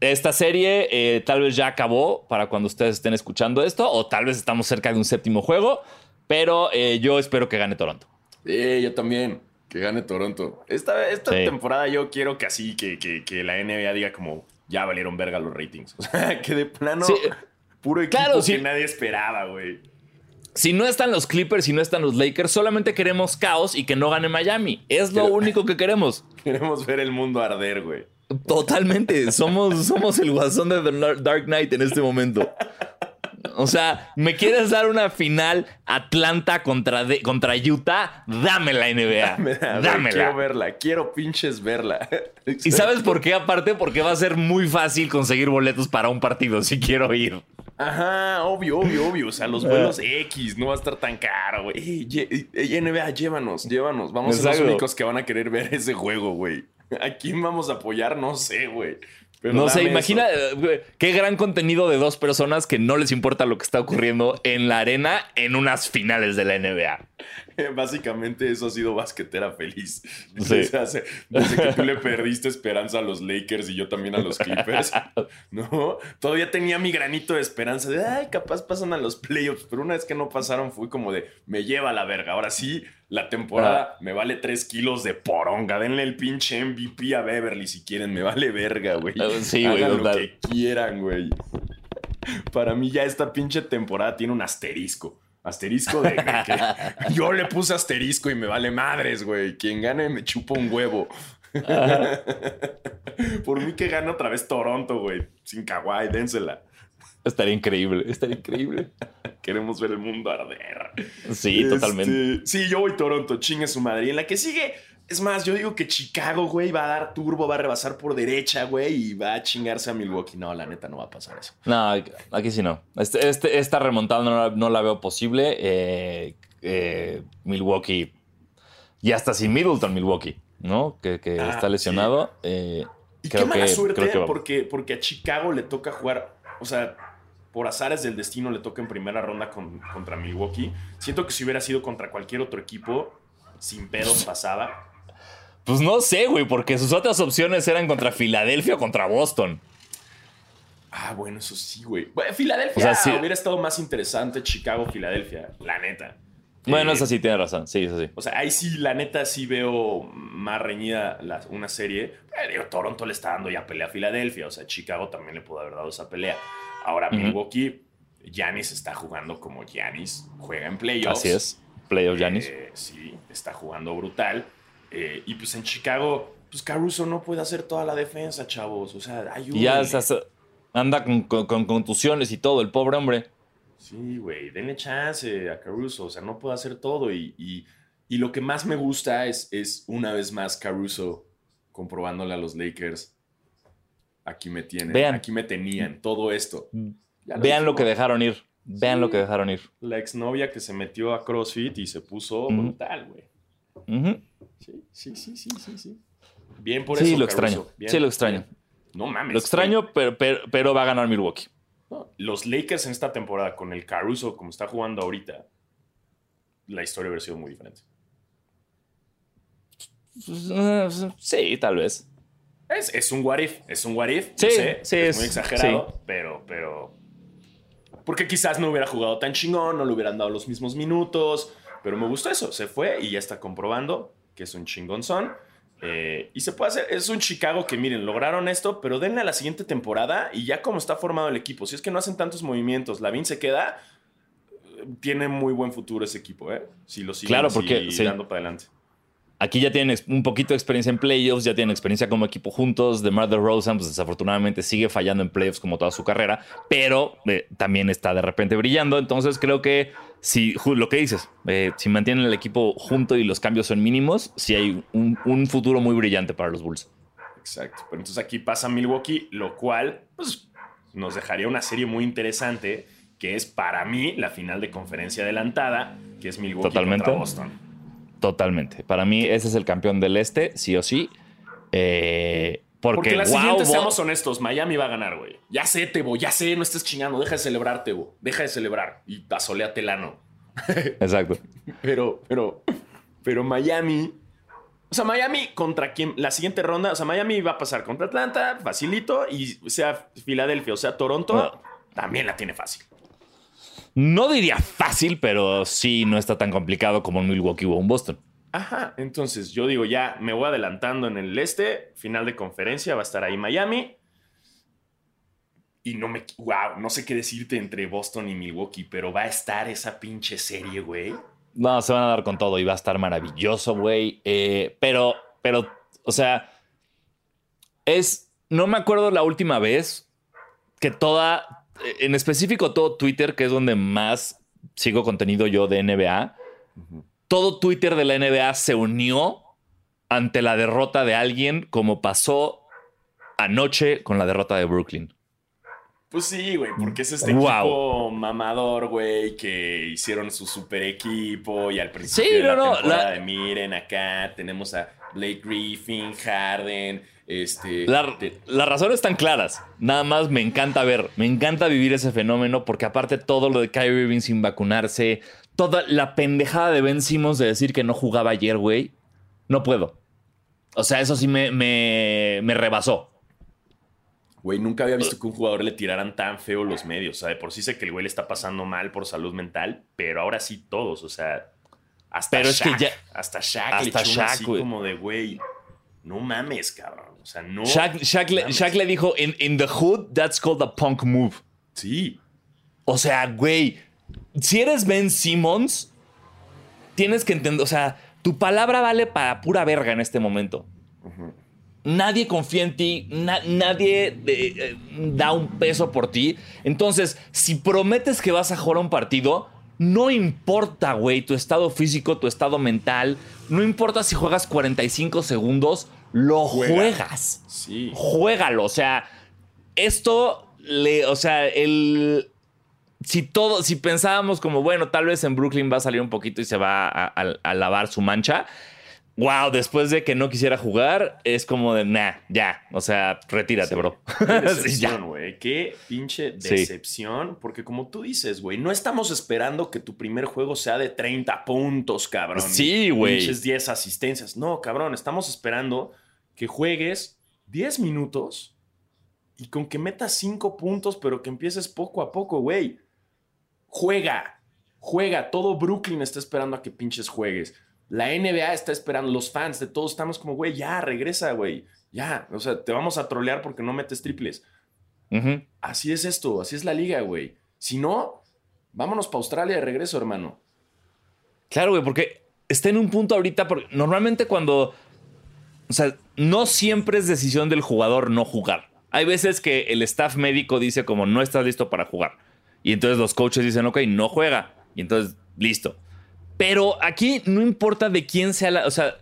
esta serie eh, tal vez ya acabó para cuando ustedes estén escuchando esto, o tal vez estamos cerca de un séptimo juego, pero eh, yo espero que gane Toronto. Eh, yo también. Que gane Toronto. Esta, esta Sí. temporada yo quiero que así, que, que, que la NBA diga como, ya valieron verga los ratings. [LAUGHS] O sea, que de plano, Sí. puro equipo Claro, que sí. nadie esperaba, güey. Si no están los Clippers y no están los Lakers, solamente queremos caos y que no gane Miami. Es lo Pero- único que queremos. [LAUGHS] Queremos ver el mundo arder, güey. Totalmente. Somos, somos el guasón de The Dark Knight en este momento. O sea, ¿me quieres dar una final Atlanta contra, de- contra Utah? Dame la NBA. [LAUGHS] Güey, Dámela. Quiero verla, quiero pinches verla. ¿Y sabes por qué? Aparte, porque va a ser muy fácil conseguir boletos para un partido si quiero ir. Ajá, obvio, obvio, obvio. O sea, los vuelos X no va a estar tan caro, güey. NBA, llévanos, llévanos. Vamos a ser los únicos que van a querer ver ese juego, güey. ¿A quién vamos a apoyar? No sé, güey. Pero No sé, dame imagina eso. eh, qué gran contenido de dos personas que no les importa lo que está ocurriendo en la arena en unas finales de la NBA. Básicamente eso ha sido basquetera feliz. Sí. [LAUGHS] Desde, hace- desde que tú le perdiste esperanza a los Lakers y yo también a los Clippers. [LAUGHS] No, todavía tenía mi granito de esperanza de, ay, capaz pasan a los playoffs. Pero una vez que no pasaron fue como de, me lleva a la verga. Ahora sí, la temporada me vale 3 kilos de poronga. Denle el pinche MVP a Beverly si quieren. Me vale verga, güey. Ah, sí, güey, Hagan lo que quieran, güey. Para mí ya esta pinche temporada tiene un asterisco. Asterisco de, de que [LAUGHS] yo le puse asterisco y me vale madres, güey. Quien gane me chupa un huevo. [LAUGHS] Por mí que gane otra vez Toronto, güey. Sin Kawhi, dénsela. Estaría increíble, estaría increíble. [LAUGHS] Queremos ver el mundo arder. Sí, Este, totalmente. Sí, yo voy Toronto, chingue su madre. Y en la que sigue, es más, yo digo que Chicago, güey, va a dar turbo, va a rebasar por derecha, güey, y va a chingarse a Milwaukee. No, la neta no va a pasar eso. No, aquí sí no. Este, este- esta remontada no la, no la veo posible. Eh, eh, Milwaukee ya está sin Middleton, Milwaukee, ¿no? Que, que Ah, está lesionado. Eh, Y creo qué mala que- suerte, creo que va- porque, porque a Chicago le toca jugar, o sea, por azares del destino le toca en primera ronda con- contra Milwaukee. Siento que si hubiera sido contra cualquier otro equipo, sin pedos [LAUGHS] pasaba. Pues no sé, güey, porque sus otras opciones eran contra Filadelfia o contra Boston. Ah, bueno, eso sí, güey. Bueno, Filadelfia O sea, sí. hubiera estado más interesante Chicago-Filadelfia, la neta. Bueno, Eh, eso sí tiene razón. Sí, eso sí. O sea, ahí sí, la neta, sí veo más reñida la- una serie. Eh, digo, Toronto le está dando ya pelea a Filadelfia. O sea, Chicago también le pudo haber dado esa pelea. Ahora, Ujú. Milwaukee, Giannis está jugando como Giannis juega en playoffs. Así es. Playoff Giannis. Eh, sí, está jugando brutal. Eh, y pues en Chicago, pues Caruso no puede hacer toda la defensa, chavos. O sea, ayúdenle. Ya se anda con, con- con contusiones y todo, el pobre hombre. Sí, güey, denle chance a Caruso, o sea, no puede hacer todo y, y- y lo que más me gusta es, es una vez más Caruso comprobándole a los Lakers, aquí me tienen, Vean. aquí me tenían, todo esto. Ya Vean lo que dejaron ir. Vean Sí. lo que dejaron ir. La exnovia que se metió a CrossFit y se puso brutal, güey. Sí, sí, sí, sí, sí, sí. Bien por Sí, eso, lo Caruso, extraño. bien, Sí, lo extraño. bien. No mames. Lo extraño, pero, pero, pero va a ganar Milwaukee. No, Los Lakers en esta temporada con el Caruso como está jugando ahorita, la historia hubiera sido muy diferente. Pues, eh, Sí, tal vez. Es, es un what if, es un what if. Sí, sé, sí, es, es- muy exagerado, pero, pero. Porque quizás no hubiera jugado tan chingón, no le hubieran dado los mismos minutos, pero me gustó eso. Se fue y ya está comprobando que es un chingonzón. Eh, y se puede hacer, es un Chicago que miren, lograron esto, pero denle a la siguiente temporada y ya como está formado el equipo, si es que no hacen tantos movimientos, Lavin se queda, eh, tiene muy buen futuro ese equipo, ¿eh? Si lo siguen Claro, porque, sí. dando para adelante. Aquí ya tienen un poquito de experiencia en playoffs, ya tienen experiencia como equipo juntos. DeMar DeRozan, pues desafortunadamente sigue fallando en playoffs como toda su carrera, pero eh, también está de repente brillando. Entonces creo que si lo que dices, eh, si mantienen el equipo junto y los cambios son mínimos, sí hay un, un futuro muy brillante para los Bulls. Exacto. Pero entonces aquí pasa Milwaukee, lo cual pues, nos dejaría una serie muy interesante, que es para mí la final de conferencia adelantada, que es Milwaukee Totalmente. contra Boston. Totalmente. Para mí ese es el campeón del este, sí o sí. Eh, Porque, Porque la wow, siguiente, seamos honestos, Miami va a ganar, güey. Ya sé, Tebo, ya sé, no estés chingando, deja de celebrar, Tebo. Deja de celebrar. Y asoleate el ano. [LAUGHS] Exacto. Pero, pero, pero Miami. O sea, Miami contra quién. La siguiente ronda, o sea, Miami va a pasar contra Atlanta, facilito. Y sea Filadelfia o sea Toronto, No. también la tiene fácil. No diría fácil, pero sí no está tan complicado como un Milwaukee o un Boston. Ajá, entonces yo digo, ya me voy adelantando en el este, final de conferencia, va a estar ahí Miami. Y no me. Wow, no sé qué decirte entre Boston y Milwaukee, pero va a estar esa pinche serie, güey. No, se van a dar con todo y va a estar maravilloso, güey. Eh, pero, pero, o sea, es. No me acuerdo la última vez que toda. En específico, todo Twitter, que es donde más sigo contenido yo de NBA. Todo Twitter de la NBA se unió ante la derrota de alguien, como pasó anoche con la derrota de Brooklyn. Pues sí, güey, porque es este Wow. equipo mamador, güey, que hicieron su super equipo y al principio Sí, de la no, no, temporada la- de miren acá tenemos a Blake Griffin, Harden, este... La- te- las razones están claras. Nada más me encanta ver, me encanta vivir ese fenómeno porque aparte todo lo de Kyrie Irving sin vacunarse, toda la pendejada de Ben Simmons de decir que no jugaba ayer, güey, no puedo. O sea, eso sí me, me, me rebasó. Güey, nunca había visto que un jugador le tiraran tan feo los medios. O sea, de por sí sé que el güey le está pasando mal por salud mental, pero ahora sí todos. O sea, hasta Pero es que Shaq, ya- hasta Shaq hasta le echó una Shaq, así güey. como de, güey, no mames, cabrón. O sea, no Shaq, Shaq le, mames. Shaq le dijo, in, in the hood, that's called a punk move. Sí, O sea, güey, si eres Ben Simmons, tienes que entender, o sea, tu palabra vale para pura verga en este momento. Nadie confía en ti, na- nadie eh, eh, da un peso por ti. Entonces, si prometes que vas a jugar un partido, no importa, güey, tu estado físico, tu estado mental, no importa si juegas 45 segundos, lo Juega. juegas sí. juégalo. O sea, esto le, o sea, el. Si todo, si pensábamos como, bueno, tal vez en Brooklyn va a salir un poquito y se va a, a- a lavar su mancha. Wow, después de que no quisiera jugar, es como de, nah, ya. O sea, retírate, bro. Qué [LAUGHS] decepción, güey. Qué pinche Sí. decepción. Porque como tú dices, güey, no estamos esperando que tu primer juego sea de 30 puntos, cabrón. Sí, güey. Pinches 10 asistencias. No, cabrón, estamos esperando que juegues 10 minutos y con que metas 5 puntos, pero que empieces poco a poco, güey. Juega. Juega. Todo Brooklyn está esperando a que pinches juegues. La NBA está esperando, los fans de todos estamos como, güey, ya, regresa, güey. Ya, o sea, te vamos a trolear porque no metes triples. Así es esto, así es la liga, güey. Si no, vámonos para Australia de regreso, hermano. Claro, güey, porque está en un punto ahorita, porque normalmente cuando, o sea, no siempre es decisión del jugador no jugar. Hay veces que el staff médico dice como no estás listo para jugar. Y entonces los coaches dicen, ok, no juega. Y entonces, listo. Pero aquí no importa de quién sea la, o sea,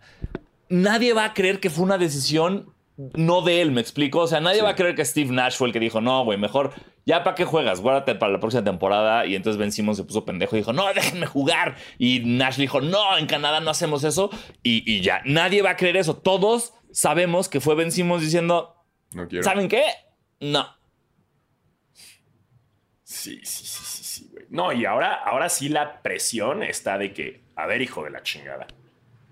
nadie va a creer que fue una decisión no de él, me explico. O sea, nadie Sí. va a creer que Steve Nash fue el que dijo, no, güey, mejor, ya para qué juegas, guárdate para la próxima temporada. Y entonces Ben Simmons se puso pendejo y dijo, no, déjenme jugar. Y Nash le dijo, no, en Canadá no hacemos eso. Y, y ya, nadie va a creer eso. Todos sabemos que fue Ben Simmons diciendo, No quiero. ¿saben qué? No. Sí, sí, sí, sí. No, y ahora, ahora sí la presión está de que, a ver, hijo de la chingada.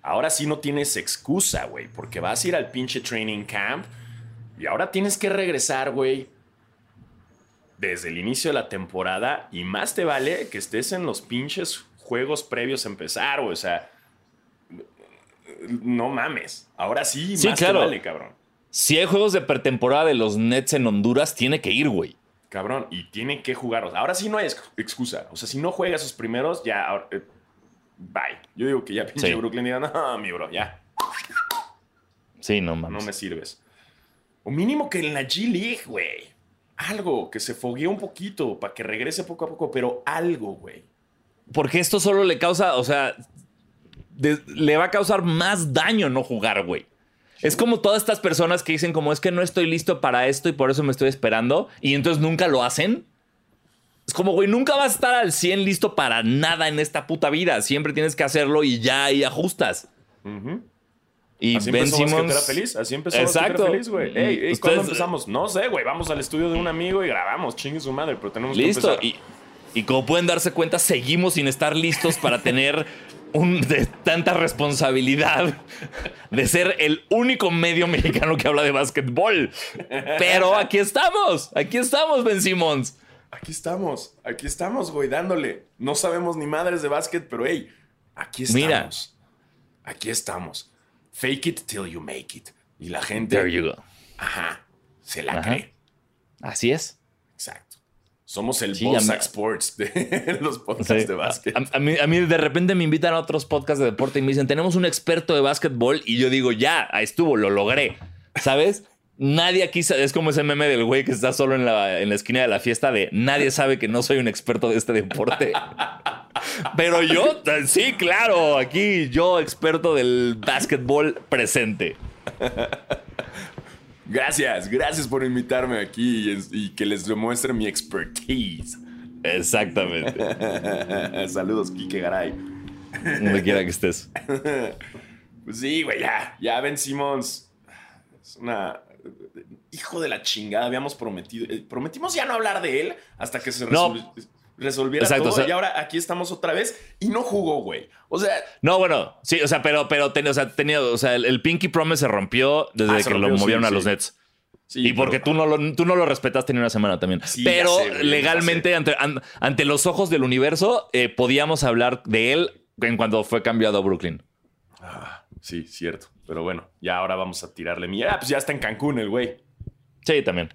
Ahora sí no tienes excusa, güey, porque vas a ir al pinche training camp y ahora tienes que regresar, güey, desde el inicio de la temporada y más te vale que estés en los pinches juegos previos a empezar, güey, o sea, no mames. Ahora sí, Sí, más claro. te vale, cabrón. Si hay juegos de pretemporada de los Nets en Honduras, tiene que ir, güey. Cabrón, y tienen que jugar. O sea, ahora sí no hay ex- excusa. O sea, si no juega esos primeros, ya. eh, bye. Yo digo que ya pinche Sí. Brooklyn diga, no, mi bro, ya. Sí, no No mames. me sirves. O mínimo que en la G League, güey. Algo, que se foguee un poquito para que regrese poco a poco, pero algo, güey. Porque esto solo le causa, o sea, de- le va a causar más daño no jugar, güey. Es como todas estas personas que dicen como es que no estoy listo para esto y por eso me estoy esperando y entonces nunca lo hacen. Es como, güey, nunca vas a estar al 100 listo para nada en esta puta vida. Siempre tienes que hacerlo y ya ahí ajustas. Ujú. Y Así Ben Simmons. Basquetera Feliz. Así empezó Exacto. Feliz, güey. Ey, ey, ¿cuándo empezamos? No sé, güey. Vamos al estudio de un amigo y grabamos. Chingue su madre, pero tenemos que Listo. empezar. Y, y como pueden darse cuenta, seguimos sin estar listos para tener [LAUGHS] un, de tanta responsabilidad de ser el único medio mexicano que habla de básquetbol. Pero aquí estamos. Aquí estamos, Ben Simmons. Aquí estamos. Aquí estamos, güey, dándole. No sabemos ni madres de básquet, pero hey, aquí estamos. Mira. Aquí estamos. Fake it till you make it. Y la gente, There you go. ajá, se la Ajá. cree. Así es. Somos el Sí, Sports de [LAUGHS] los podcasts de básquet. A, a mí, a mí de repente me invitan a otros podcasts de deporte y me dicen, tenemos un experto de básquetbol y yo digo, ya, ahí estuvo, lo logré. ¿Sabes? Nadie aquí sabe, es como ese meme del güey que está solo en la, en la esquina de la fiesta de nadie sabe que no soy un experto de este deporte. [LAUGHS] Pero yo, sí, claro, aquí yo experto del básquetbol presente. Gracias, gracias por invitarme aquí y, y que les demuestre mi expertise. Exactamente. [LAUGHS] Saludos, Kike Garay. Donde quiera que estés. [LAUGHS] Pues sí, güey, ya, ya Ben Simmons. Es una. Hijo de la chingada, habíamos prometido. eh, Prometimos ya no hablar de él hasta que se No. Resol- resolviera Exacto, todo. o sea- y ahora aquí estamos otra vez y no jugó, güey. O sea, No, bueno, sí, o sea, pero, pero tenía, o sea, tenía, o sea, el, el Pinky Promise se rompió desde Ah, se que rompió, lo sí, movieron a sí. los Nets. sí, y porque pero- tú, no lo, tú no lo respetaste ni una semana también. Pero sé, güey, legalmente, ante, an- ante los ojos del universo, eh, podíamos hablar de él en cuando fue cambiado a Brooklyn. Ah, sí, cierto. Pero bueno, ya ahora vamos a tirarle mierda. Ah, pues ya está en Cancún el güey. Sí, también.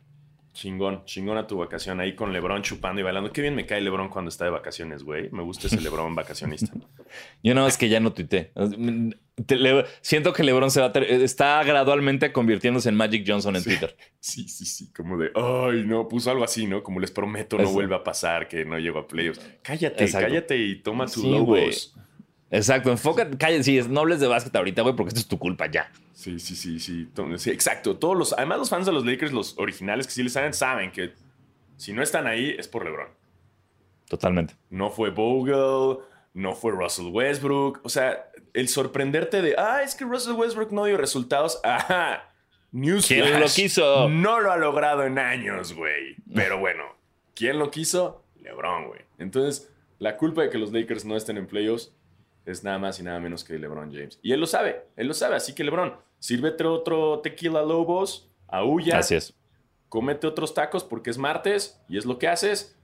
Chingón, chingón a tu vacación ahí con Lebron chupando y bailando. Qué bien me cae Lebron cuando está de vacaciones, güey. Me gusta ese Lebron [LAUGHS] vacacionista. Yo nada más que ya no tuité. Siento que LeBron se va a está gradualmente convirtiéndose en Magic Johnson en Twitter. Sí, sí, sí, como de, ay, no, puso algo así, ¿no? Como les prometo, no Eso. vuelve a pasar, que no llego a playoffs. Cállate, Exacto. cállate y toma tus Sí, logos. Exacto, enfócate, cállate, sí, no hables de básquet ahorita, güey, porque esto es tu culpa ya. Sí, sí, sí, sí, to- sí, exacto. Todos los, además los fans de los Lakers, los originales que sí les saben, saben que si no están ahí es por LeBron. Totalmente. No fue Bogle, no fue Russell Westbrook. O sea, el sorprenderte de, ah, es que Russell Westbrook no dio resultados. Ajá. Newsflash. ¿Quién lo quiso? No lo ha logrado en años, güey. Pero bueno, ¿quién lo quiso? LeBron, güey. Entonces, la culpa de que los Lakers no estén en playoffs es nada más y nada menos que LeBron James. Y él lo sabe, él lo sabe. Así que LeBron, sírvete otro tequila Lobos, aúlla, Así es. cómete otros tacos porque es martes y es lo que haces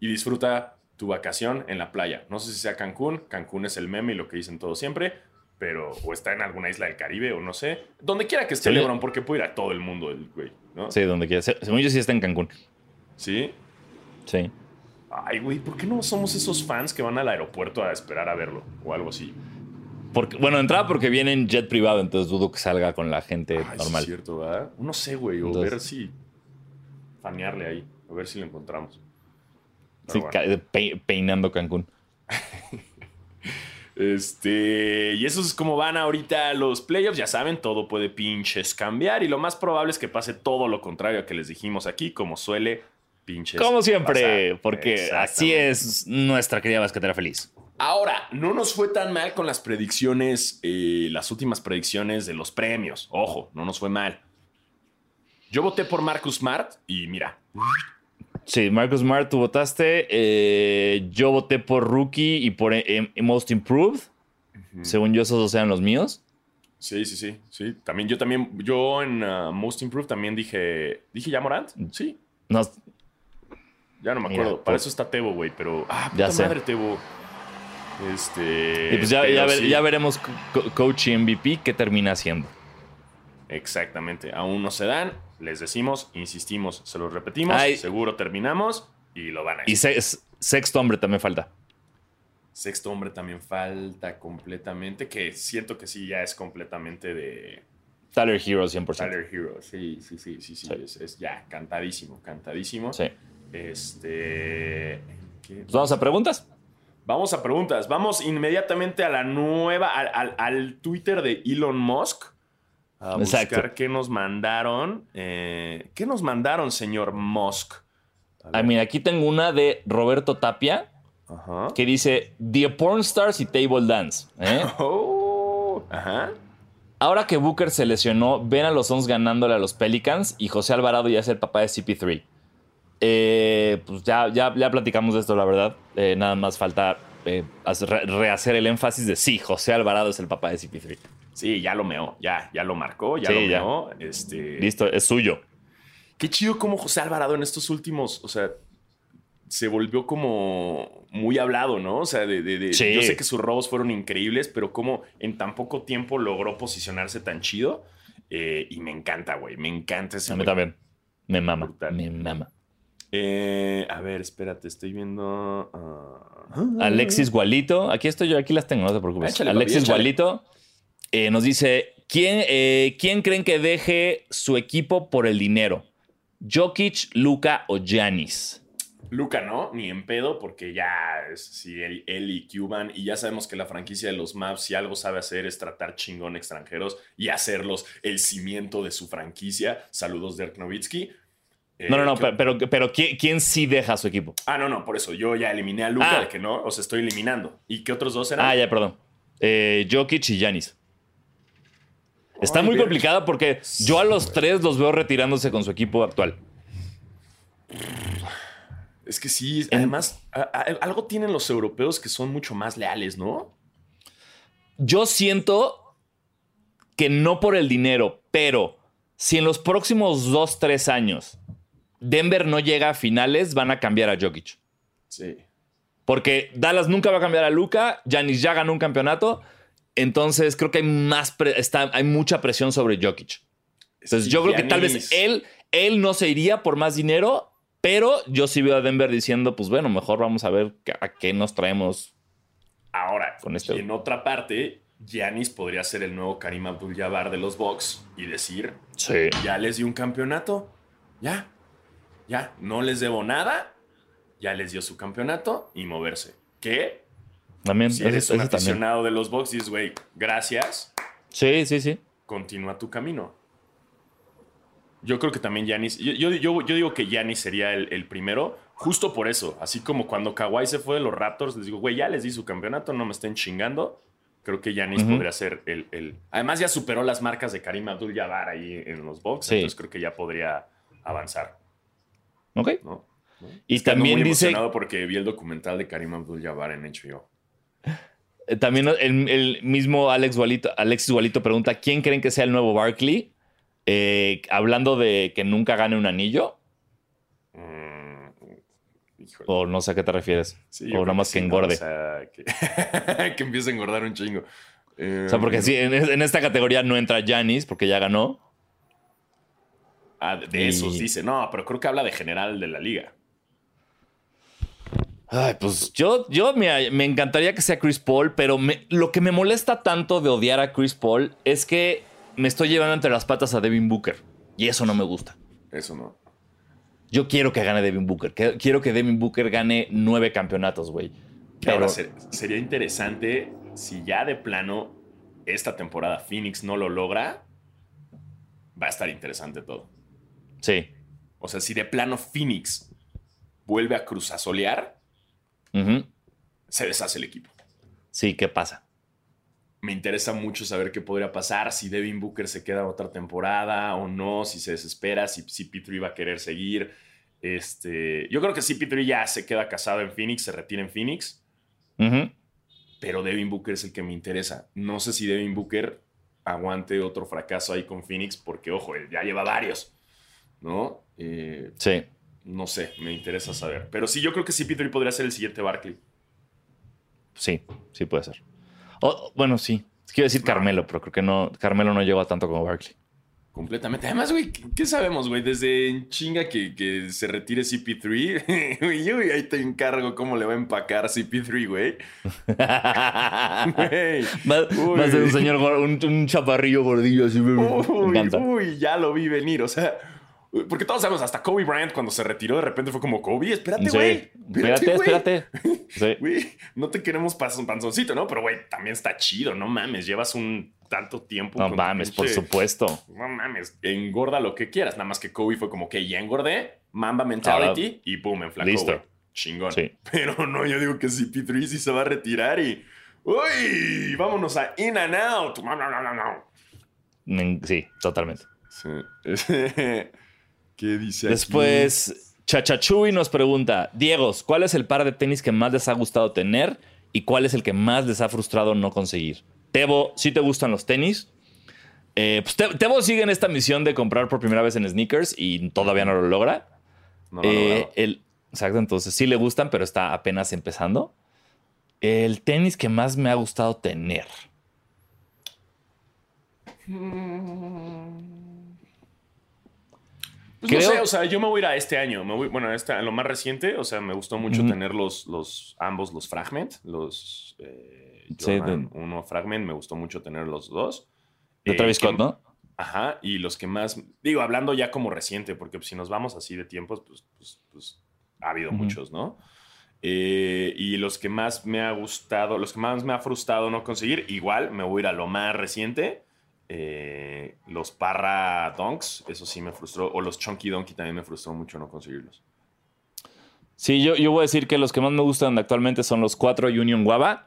y disfruta tu vacación en la playa. No sé si sea Cancún, Cancún es el meme y lo que dicen todos siempre, pero o está en alguna isla del Caribe o no sé, donde quiera que esté Sí. LeBron porque puede ir a todo el mundo el güey, ¿no? Sí, donde quieras. Se- Según yo sí está en Cancún. ¿Sí? Sí. Ay, güey, ¿por qué no somos esos fans que van al aeropuerto a esperar a verlo o algo así? Porque, bueno, entraba porque viene en jet privado, entonces dudo que salga con la gente Ay, normal. es cierto, ¿verdad? No sé, güey, o Entonces- ver si fanearle ahí, a ver si lo encontramos. Pero Sí, bueno. ca- pe- peinando Cancún. [LAUGHS] Este, y eso es como van ahorita los playoffs. Ya saben, todo puede pinches cambiar. Y lo más probable es que pase todo lo contrario a que les dijimos aquí, como suele pinches. Como siempre, pasar. porque así es nuestra querida basquetera feliz. Ahora, no nos fue tan mal con las predicciones, eh, las últimas predicciones de los premios. Ojo, no nos fue mal. Yo voté por Marcus Smart y mira, Sí, Marcus Smart, tú votaste. eh, yo voté por Rookie y por eh, eh, Most Improved. Según yo, esos dos eran los míos. sí, sí, sí, sí. También yo también, yo en uh, Most Improved también dije, dije ya Morant, sí, No, Ya no me Mira, acuerdo. Para por- eso está Tebo, güey. Pero. Ah, Ya puta sé. madre, Tebo. Este. y pues ya, ya, ver- sí, ya veremos co- co- coach y MVP qué termina haciendo. Exactamente. Aún no se dan. Les decimos, insistimos, se los repetimos. Ay. Seguro terminamos y lo van a Y decir. se- sexto hombre también falta. Sexto hombre también falta completamente. Que siento que sí, ya es completamente de Tyler Hero 100%. Tyler Hero. Sí, sí, sí, sí. sí. Sí. Es, es ya cantadísimo, cantadísimo. Sí. Este. Pues vamos a preguntas. Vamos a preguntas. Vamos inmediatamente a la nueva, al, al- al Twitter de Elon Musk. A buscar qué nos mandaron. Eh, ¿Qué nos mandaron, señor Musk? A Ah, mira, aquí tengo una de Roberto Tapia Ajá. que dice The Porn Stars y Table Dance. ¿eh? [LAUGHS] Oh, ajá. Ahora que Booker se lesionó, ven a los Suns ganándole a los Pelicans y José Alvarado ya es el papá de CP3. Eh, pues ya, ya, ya platicamos de esto, la verdad. Eh, nada más falta eh, hacer- re- rehacer el énfasis de sí, José Alvarado es el papá de CP3. Sí, ya lo meó, ya, ya lo marcó, ya Sí, lo ya. meó. Este, Listo, es suyo. Qué chido como José Alvarado en estos últimos, o sea, se volvió como muy hablado, ¿no? O sea, de, de- de- Sí. yo sé que sus robos fueron increíbles, pero como en tan poco tiempo logró posicionarse tan chido. eh, y me encanta, güey, me encanta ese A mí también. Me mama. Brutal. Me mama. Eh, a ver, espérate, estoy viendo. ah, Alexis Gualito, aquí estoy yo, aquí las tengo, no te preocupes. Échale, papi, Alexis échale. Gualito eh, nos dice: ¿quién, eh, ¿Quién creen que deje su equipo por el dinero? ¿Jokic, Luca o Giannis? Luca no, ni en pedo, porque ya es sí, él, él y Cuban, y ya sabemos que la franquicia de los Maps, si algo sabe hacer, es tratar chingón extranjeros y hacerlos el cimiento de su franquicia. Saludos, Dirk Nowitzki. Eh, No, no, no, pero, pero, pero ¿quién, quién sí deja su equipo? Ah, no, no, por eso yo ya eliminé a Luca, Ah. de que no, o sea, estoy eliminando. ¿Y qué otros dos eran? Ah, ya, perdón. Eh, Jokic y Giannis. Está Ay, muy complicado porque yo a los tres los veo retirándose con su equipo actual. Es que sí, además, a- a- algo tienen los europeos que son mucho más leales, ¿no? Yo siento que no por el dinero, pero si en los próximos dos, tres años Denver no llega a finales, van a cambiar a Jokic. Sí. Porque Dallas nunca va a cambiar a Luca, Giannis ya ganó un campeonato, entonces creo que hay más está, hay mucha presión sobre Jokic. Entonces yo creo que tal vez él, él no se iría por más dinero, pero yo sí veo a Denver diciendo, pues bueno, mejor vamos a ver a qué nos traemos. Ahora, Con este- y en otra parte, Giannis podría ser el nuevo Karim Abdul-Jabbar de los Bucks y decir, Sí. ya les di un campeonato, ya, ya, no les debo nada, ya les dio su campeonato y moverse. ¿Qué? También, Si eres un también. aficionado de los dices, güey, gracias, Sí, sí, sí. continúa tu camino. Yo creo que también Giannis, yo, yo, yo- yo digo que Giannis sería el, el primero, justo por eso, así como cuando Kawhi se fue de los Raptors, les digo, güey, ya les di su campeonato, no me estén chingando. Creo que Ujú. podría ser el, el- Además ya superó las marcas de Karim Abdul-Jabbar ahí en los Sí. entonces creo que ya podría avanzar, Ok. ¿no? Y Estoy también muy dice, emocionado porque vi el documental de Karim Abdul-Jabbar en HBO. eh, también el, el mismo Alex Walito, Alexis Walito pregunta, ¿quién creen que sea el nuevo Barkley? Eh, hablando de que nunca gane un anillo, Mm, o no sé a qué te refieres, Sí, o nada más que engorde. O sea, que, [LAUGHS] que empiece a engordar un chingo. Eh, O sea, porque sí, en, en esta categoría no entra Giannis porque ya ganó. Ah, de, Y- esos dice. No, pero creo que habla de general de la liga. Ay, pues yo, yo me, me encantaría que sea Chris Paul, pero me- lo que me molesta tanto de odiar a Chris Paul es que me estoy llevando entre las patas a Devin Booker. Y eso no me gusta. Eso no. Yo quiero que gane Devin Booker. que- quiero que Devin Booker gane nueve campeonatos, güey. Ahora Pero ser- sería interesante si ya de plano esta temporada Phoenix no lo logra. Va a estar interesante todo. Sí. O sea, si de plano Phoenix vuelve a cruzazolear, Ujú. se deshace el equipo. Sí, ¿qué pasa? Me interesa mucho saber qué podría pasar, si Devin Booker se queda otra temporada o no, si se desespera, si CP3 va a querer seguir. Este, yo creo que CP3 ya se queda casado en Phoenix, se retira en Phoenix, pero Devin Booker es el que me interesa. No sé si Devin Booker aguante otro fracaso ahí con Phoenix, porque ojo, él ya lleva varios, ¿no? Eh, Sí. no sé, me interesa saber. Pero sí, yo creo que CP3 podría ser el siguiente Barkley. Sí, sí puede ser. Bueno, sí. Quiero decir Carmelo, pero creo que no. Carmelo no llegó a tanto como Barkley. Completamente. Además, güey, ¿qué, sabemos, güey? Desde en chinga que, que se retire CP3. [LAUGHS] Güey, yo ahí te encargo cómo le va a empacar CP3, güey. [LAUGHS] Güey. Más, de un señor, un, un chaparrillo gordillo así. me Uy, encanta. uy, ya lo vi venir. O sea, porque todos sabemos, hasta Kobe Bryant cuando se retiró, de repente fue como, Kobe, espérate, Sí. güey. Espérate, espérate. Sí. [LAUGHS] No te queremos pasar un panzoncito, ¿no? Pero, güey, también está chido, no mames. Llevas un tanto tiempo. No mames, por supuesto. No mames, engorda lo que quieras. Nada más que Kobe fue como que ya engordé, Mamba mentality y pum, enflacó. listo. Chingón. Sí. Pero no, yo digo que CP3 sí se va a retirar y. ¡Uy! Vámonos a In and Out. Me- Sí, totalmente. Sí. [LAUGHS] ¿Qué dice aquí? Después, Chachachui nos pregunta, Diegos, ¿cuál es el par de tenis que más les ha gustado tener y cuál es el que más les ha frustrado no conseguir? Tebo, ¿sí te gustan los tenis? Eh, pues Te- Tebo sigue en esta misión de comprar por primera vez en sneakers y todavía no lo logra. No lo Eh, el, exacto, entonces sí le gustan, pero está apenas empezando. El tenis que más me ha gustado tener. Pues no sé, o sea, yo me voy a ir a este año. Me voy, bueno, esta- a lo más reciente, o sea, me gustó mucho tener los, los, ambos los Fragment, los eh, Sí, 1 Fragment, me gustó mucho tener los dos. De Eh, Travis que- Scott, ¿no? Ajá, y los que más, digo, hablando ya como reciente, porque si nos vamos así de tiempos, pues, pues, pues, ha habido muchos, ¿no? Eh, y los que más me ha gustado, los que más me ha frustrado no conseguir, igual me voy a ir a lo más reciente. Eh, los Parra Donks, eso sí me frustró, o los Chunky Donkey también me frustró mucho no conseguirlos. Sí, yo, yo voy a decir que los que más me gustan actualmente son los cuatro Union Guava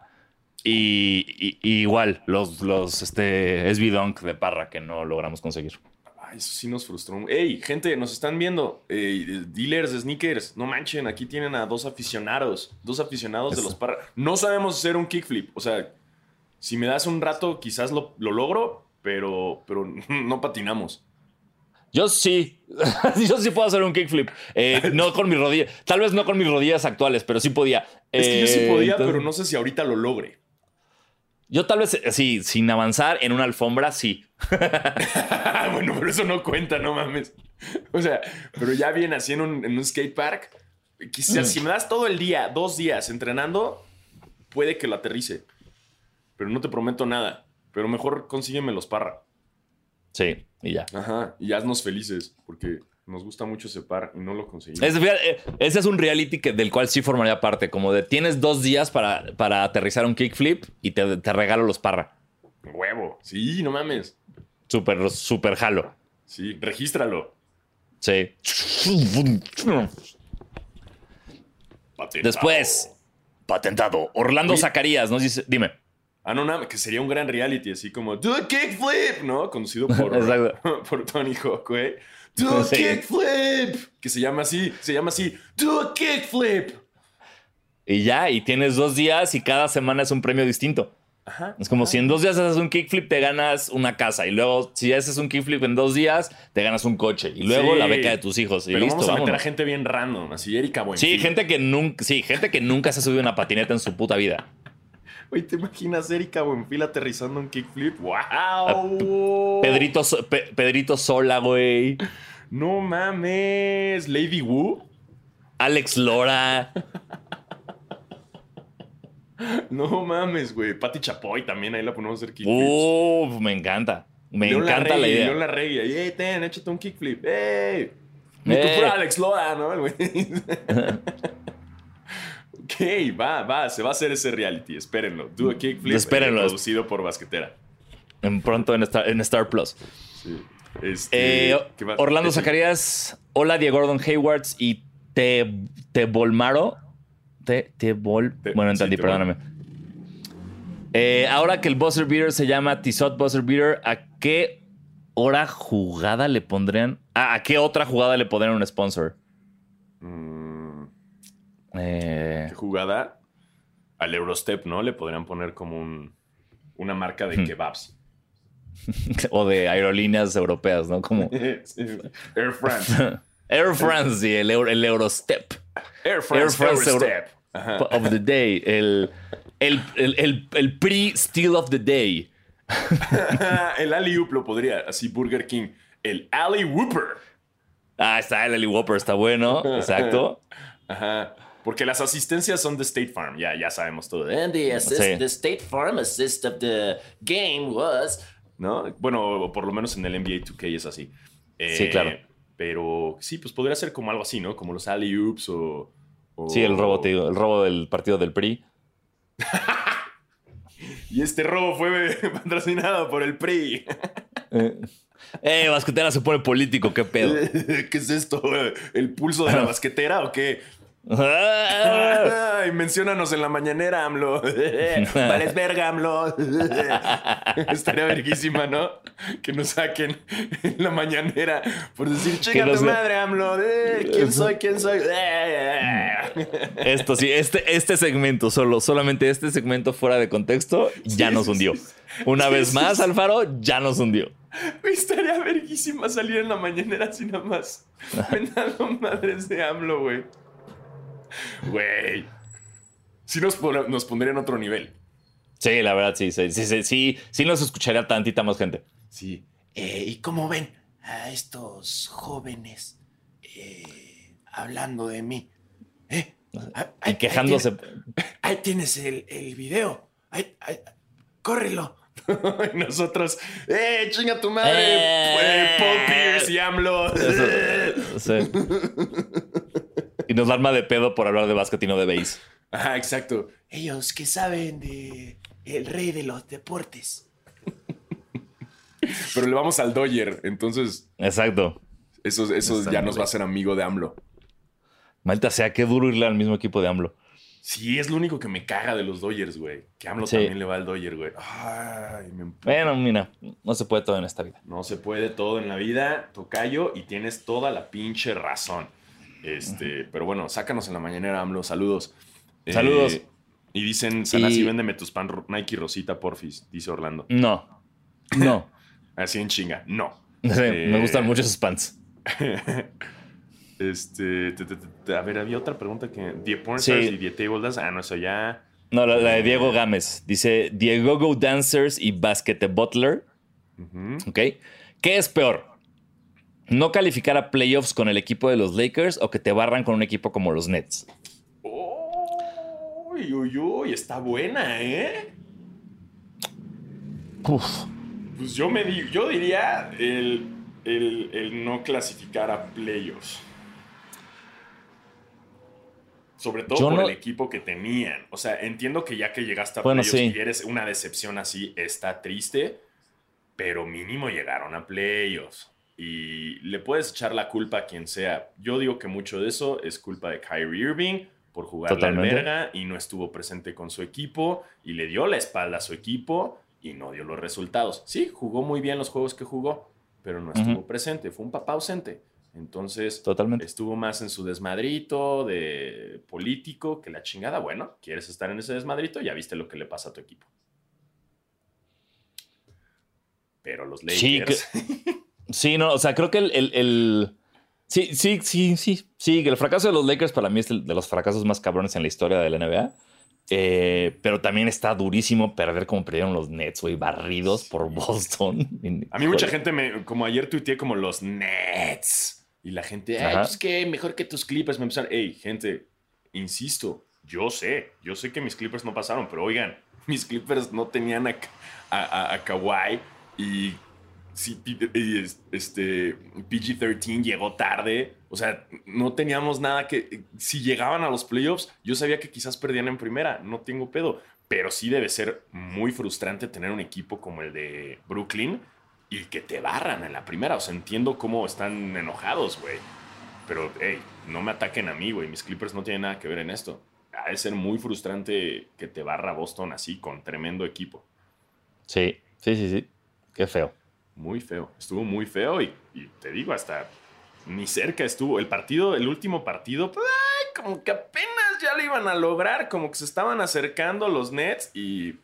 y, y- y igual los, los este, SB Dunk de Parra que no logramos conseguir. Ay, eso sí nos frustró. Ey, gente, nos están viendo. eh, dealers de sneakers, no manchen, aquí tienen a dos aficionados. Dos aficionados de los Parra. No sabemos hacer un kickflip. O sea, si me das un rato, quizás lo, lo logro, pero, pero [LAUGHS] no patinamos. Yo sí, [LAUGHS] yo sí puedo hacer un kickflip. Eh, [LAUGHS] no con mis rodillas, tal vez no con mis rodillas actuales, pero sí podía. Es que yo sí Eh, podía, entonces- pero no sé si ahorita lo logre. Yo tal vez, eh, sí, sin avanzar en una alfombra, sí. bueno, pero eso no cuenta, no mames. O sea, pero ya bien así en un, en un skatepark. Quizás si me das todo el día, dos días entrenando, puede que lo aterrice. Pero no te prometo nada. Pero mejor consígueme los parra. Sí, y ya. Ajá. Y haznos felices, porque nos gusta mucho ese par y no lo conseguimos. Es- fíjate, eh, ese es un reality que, del cual sí formaría parte, como de tienes dos días para, para aterrizar un kickflip y te, te regalo los parra. Huevo. Sí, no mames. Súper, súper jalo. Sí, regístralo. Sí. Patentado. Después, patentado. Orlando Oye. Zacarías nos dice, dime. Ah, no, nada, que sería un gran reality, así como Do a kickflip, ¿no? Conducido [LAUGHS] por, [LAUGHS] por Tony Hawk, güey. Do a Sí. kickflip. Que se llama así, se llama así. Do a kickflip. Y ya, y tienes dos días y cada semana es un premio distinto. Ajá. Es como si en dos días haces un kickflip, te ganas una casa. Y luego, si haces un kickflip en dos días, te ganas un coche. Y luego Sí. la beca de tus hijos. Y Pero listo, vamos a meter a gente bien random, así Erika Buenfil. Sí, gente que nunca, sí, gente que nunca se ha subido una patineta en su puta vida. Güey, ¿te imaginas Erika Buenfil aterrizando un kickflip? ¡Wow! Pedrito, Pe- Pedrito Sola, güey. No mames. Lady Wu. Alex Lora. No mames, güey. Pati Chapoy también, ahí la ponemos a hacer kickflips. Uf, me encanta. Me encanta la idea. León Larregui. ahí, ¡Ey, ten, échate un kickflip! ¡Ey! Ni Eh. tú fuera Alex Loda, ¿no? Güey. [LAUGHS] ok, va, va. Se va a hacer ese reality. Espérenlo. Do a kickflip. Espérenlo. eh, producido por Basquetera. En pronto en Star, en Star Plus. Sí. Este, Eh, ¿qué va- Orlando Zacarías, hola Diego Gordon Haywards y te, te Volmaro. Te, te Vol. Te- bueno, entendí, perdóname. Eh, ahora que el Buzzer Beater se llama Tizot Buzzer Beater, ¿a qué hora jugada le pondrían? Ah, ¿A qué otra jugada le pondrían un sponsor? Mm, Eh, ¿Qué jugada? Al Eurostep, ¿no? Le podrían poner como un, una marca de kebabs. [LAUGHS] o de aerolíneas europeas, ¿no? Como [LAUGHS] Sí. Air France. [LAUGHS] Air France y el, Euro- el Eurostep. Air France, Air France Eurostep. Of the day. El, el, el, el, el pre-steal of the day. el Alley Oop lo podría, así Burger King. El Alley Whooper. Ah, está el Ali Whopper, está bueno. Exacto. Ajá. Porque las asistencias son de State Farm, ya, ya sabemos todo. And the assist, Sí. the State Farm assist of the game was ¿No? Bueno, o por lo menos en el NBA 2K es así. Eh, Sí, claro. Pero sí, pues podría ser como algo así, ¿no? Como los Alley Oops o, o- Sí, el robo, te digo, el robo del partido del PRI. [LAUGHS] Y este robo fue [LAUGHS] patrocinado por el PRI. Eh, basquetera se pone político, qué pedo. [LAUGHS] ¿Qué es esto? ¿El pulso de la basquetera o qué? [LAUGHS] Ay, menciónanos en la mañanera, AMLO. [LAUGHS] Vales verga, AMLO. [LAUGHS] Estaría verguísima, ¿no? Que nos saquen en la mañanera por decir, nos tu madre, AMLO. Eh, ¿Quién soy? ¿Quién soy? Esto sí, este, este segmento, solo, solamente este segmento fuera de contexto, ya Sí, nos hundió. sí. Una vez más. Alfaro, ya nos hundió. Estaría verguísima salir en la mañanera así nada más. Mentando madres de AMLO, güey. Güey. Sí nos, nos pondría en otro nivel. Sí, la verdad, sí, sí, sí, sí, sí, nos escucharía tantita más gente. Sí. Eh, ¿Y cómo ven a estos jóvenes eh, hablando de mí? ¿Eh? Y quejándose. Ahí tienes, ahí tienes el, el video. Ahí- córrelo. [LAUGHS] Nosotros, ¡eh, chinga tu madre! Eh, Paul Pierce y AMLO. Eso- [LAUGHS] sí. Nos arma de pedo por hablar de básquet y no de base. Ajá, exacto. Ellos que saben de el rey de los deportes. [LAUGHS] Pero le vamos al Dodger, entonces Exacto. eso, eso ya nos va a hacer amigo de AMLO. Malta sea, qué duro irle al mismo equipo de AMLO. Sí, es lo único que me caga de los Dodgers, güey. Que AMLO Sí. también le va al Dodger, güey. Ay, me. Bueno, mira, no se puede todo en esta vida. No se puede todo en la vida, tocayo, y tienes toda la pinche razón. Este, pero bueno, sácanos en la mañanera, AMLO. Saludos. Eh, Saludos. y dicen, Sanasi, Y- véndeme tus pan Nike Rosita, porfis, dice Orlando. No. No. [LAUGHS] Así en chinga. No. [LAUGHS] Sí, Eh, Me gustan mucho esos pants. [LAUGHS] Este, te- te- te- a ver, había otra pregunta que. Die Porn Sí. Stars y Die Table Dance. Ah, no, eso ya. No, la, la de Diego Gámez. Dice Diego Go Dancers y Basket Butler. Ujú. ¿Ok? ¿Qué es peor? ¿No calificar a playoffs con el equipo de los Lakers o que te barran con un equipo como los Nets? Uy, uy, uy, está buena, ¿eh? Uf. Pues yo me di- yo diría el, el- el no clasificar a playoffs. Sobre todo Yo por no- el equipo que tenían. O sea, entiendo que ya que llegaste a Bueno, playoffs sí. y eres una decepción así, está triste. Pero mínimo llegaron a playoffs. Y le puedes echar la culpa a quien sea. Yo digo que mucho de eso es culpa de Kyrie Irving por jugar la Totalmente. verga y no estuvo presente con su equipo y le dio la espalda a su equipo y no dio los resultados. Sí, jugó muy bien los juegos que jugó, pero no estuvo presente, fue un papá ausente. Entonces, Totalmente. estuvo más en su desmadrito de político que la chingada. Bueno, ¿quieres estar en ese desmadrito? Ya viste lo que le pasa a tu equipo. Pero los Sí, Lakers... [LAUGHS] Sí, no, o sea, creo que el, el- el- Sí, sí, sí, sí. Sí, que el fracaso de los Lakers para mí es de los fracasos más cabrones en la historia de la NBA. Eh, pero también está durísimo perder como perdieron los Nets, güey, barridos por Boston. [LAUGHS] A mí mucha gente me, como ayer tuiteé como los Nets y la gente, ay, pues que mejor que tus Clippers me empezaron, hey, gente, insisto, yo sé, yo sé que mis Clippers no pasaron, pero oigan, [LAUGHS] mis Clippers no tenían a, a, a- a Kawhi y, sí, este PG-13 llegó tarde, o sea, no teníamos nada que, si llegaban a los playoffs, yo sabía que quizás perdían en primera, no tengo pedo, pero sí debe ser muy frustrante tener un equipo como el de Brooklyn y que te barran en la primera. O sea, entiendo cómo están enojados, güey. Pero, hey, no me ataquen a mí, güey. Mis Clippers no tienen nada que ver en esto. Ha de ser muy frustrante que te barra Boston así, con tremendo equipo. Sí, sí, sí, sí. Qué feo. Muy feo. Estuvo muy feo y, y te digo, hasta ni cerca estuvo. El partido, el último partido, pues, ay, como que apenas ya lo iban a lograr. Como que se estaban acercando los Nets y...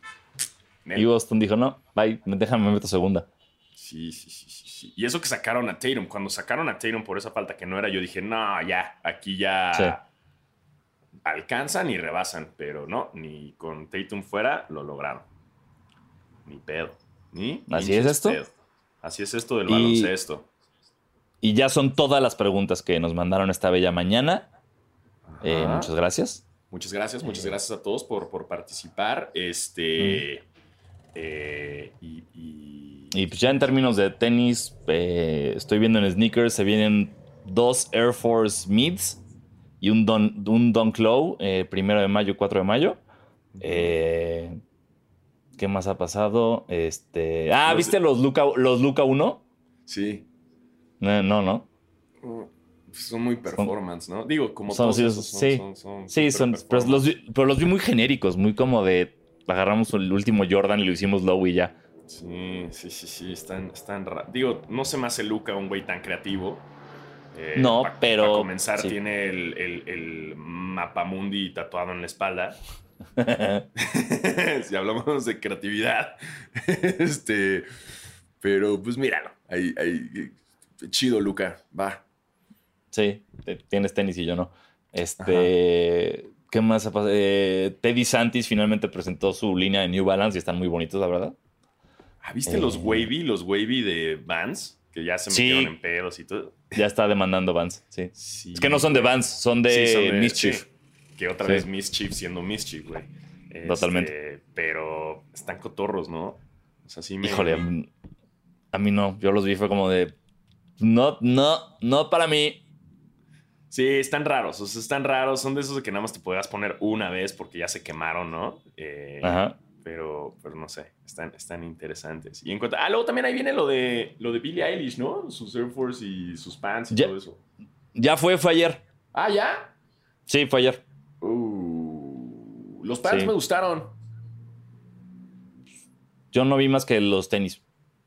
Y Boston dijo, no, bye, déjame meto segunda. Sí, sí, sí, sí, sí. Y eso que sacaron a Tatum. Cuando sacaron a Tatum por esa falta que no era, yo dije, no, ya, aquí ya Sí. alcanzan y rebasan. Pero no, ni con Tatum fuera lo lograron. Ni pedo. Ni ¿Así es esto? pedo. Así es esto del Y- baloncesto. Y ya son todas las preguntas que nos mandaron esta bella mañana. Eh, muchas gracias. Muchas gracias, Eh. muchas gracias a todos por, por participar. Este. eh, y, y- Y pues ya en términos de tenis, eh, estoy viendo en sneakers, se vienen dos Air Force Mids y un Don, un Dunk Low, eh, primero de mayo, 4 de mayo. ¿Qué más ha pasado? Este, ah, Los- ¿viste los Luca, los Luca 1? Sí. No, no, no. son muy performance, ¿no? Digo, como Son- todos sí, esos son, sí. son- son Sí, super son, pero, los, vi- pero los vi muy genéricos, muy como de agarramos el último Jordan y lo hicimos low y ya. Sí, sí, sí, sí, están, están Digo, no se me hace Luca un güey tan creativo. Eh, No, pa- pero- Para comenzar, sí. tiene el, el, el mapamundi tatuado en la espalda. [LAUGHS] si hablamos de creatividad. [LAUGHS] este. Pero, pues míralo. Ahí, ahí. Chido, Luca. Va. Sí, te- tienes tenis y yo no. Este, ¿qué más ha pasado? Eh, Teddy Santis finalmente presentó su línea de New Balance y están muy bonitos, la verdad. Ah, ¿Viste Eh. los wavy? Los wavy de Vans. Que ya se Sí. metieron en pedos y todo. Ya está demandando Vans, sí. Sí, Es que no son de Vans, son de, Sí, son de- Mischief. Que otra Sí. vez Mischief siendo Mischief, güey. Este, Totalmente. Pero están cotorros, ¿no? O sea, sí me... Híjole, a mí- a mí no. Yo los vi fue como de. No, no, no para mí. Sí, están raros. O sea, están raros. Son de esos de que nada más te podías poner una vez porque ya se quemaron, ¿no? Eh, Ajá. Pero, pero no sé. Están, están interesantes. Y en cuanto... Ah, luego también ahí viene lo de, lo de Billie Eilish, ¿no? Sus Air Force y sus pants y Ya. todo eso. Ya fue, fue ayer. Ah, ¿ya? Sí, fue ayer. Los pants Sí. me gustaron. Yo no vi más que los tenis.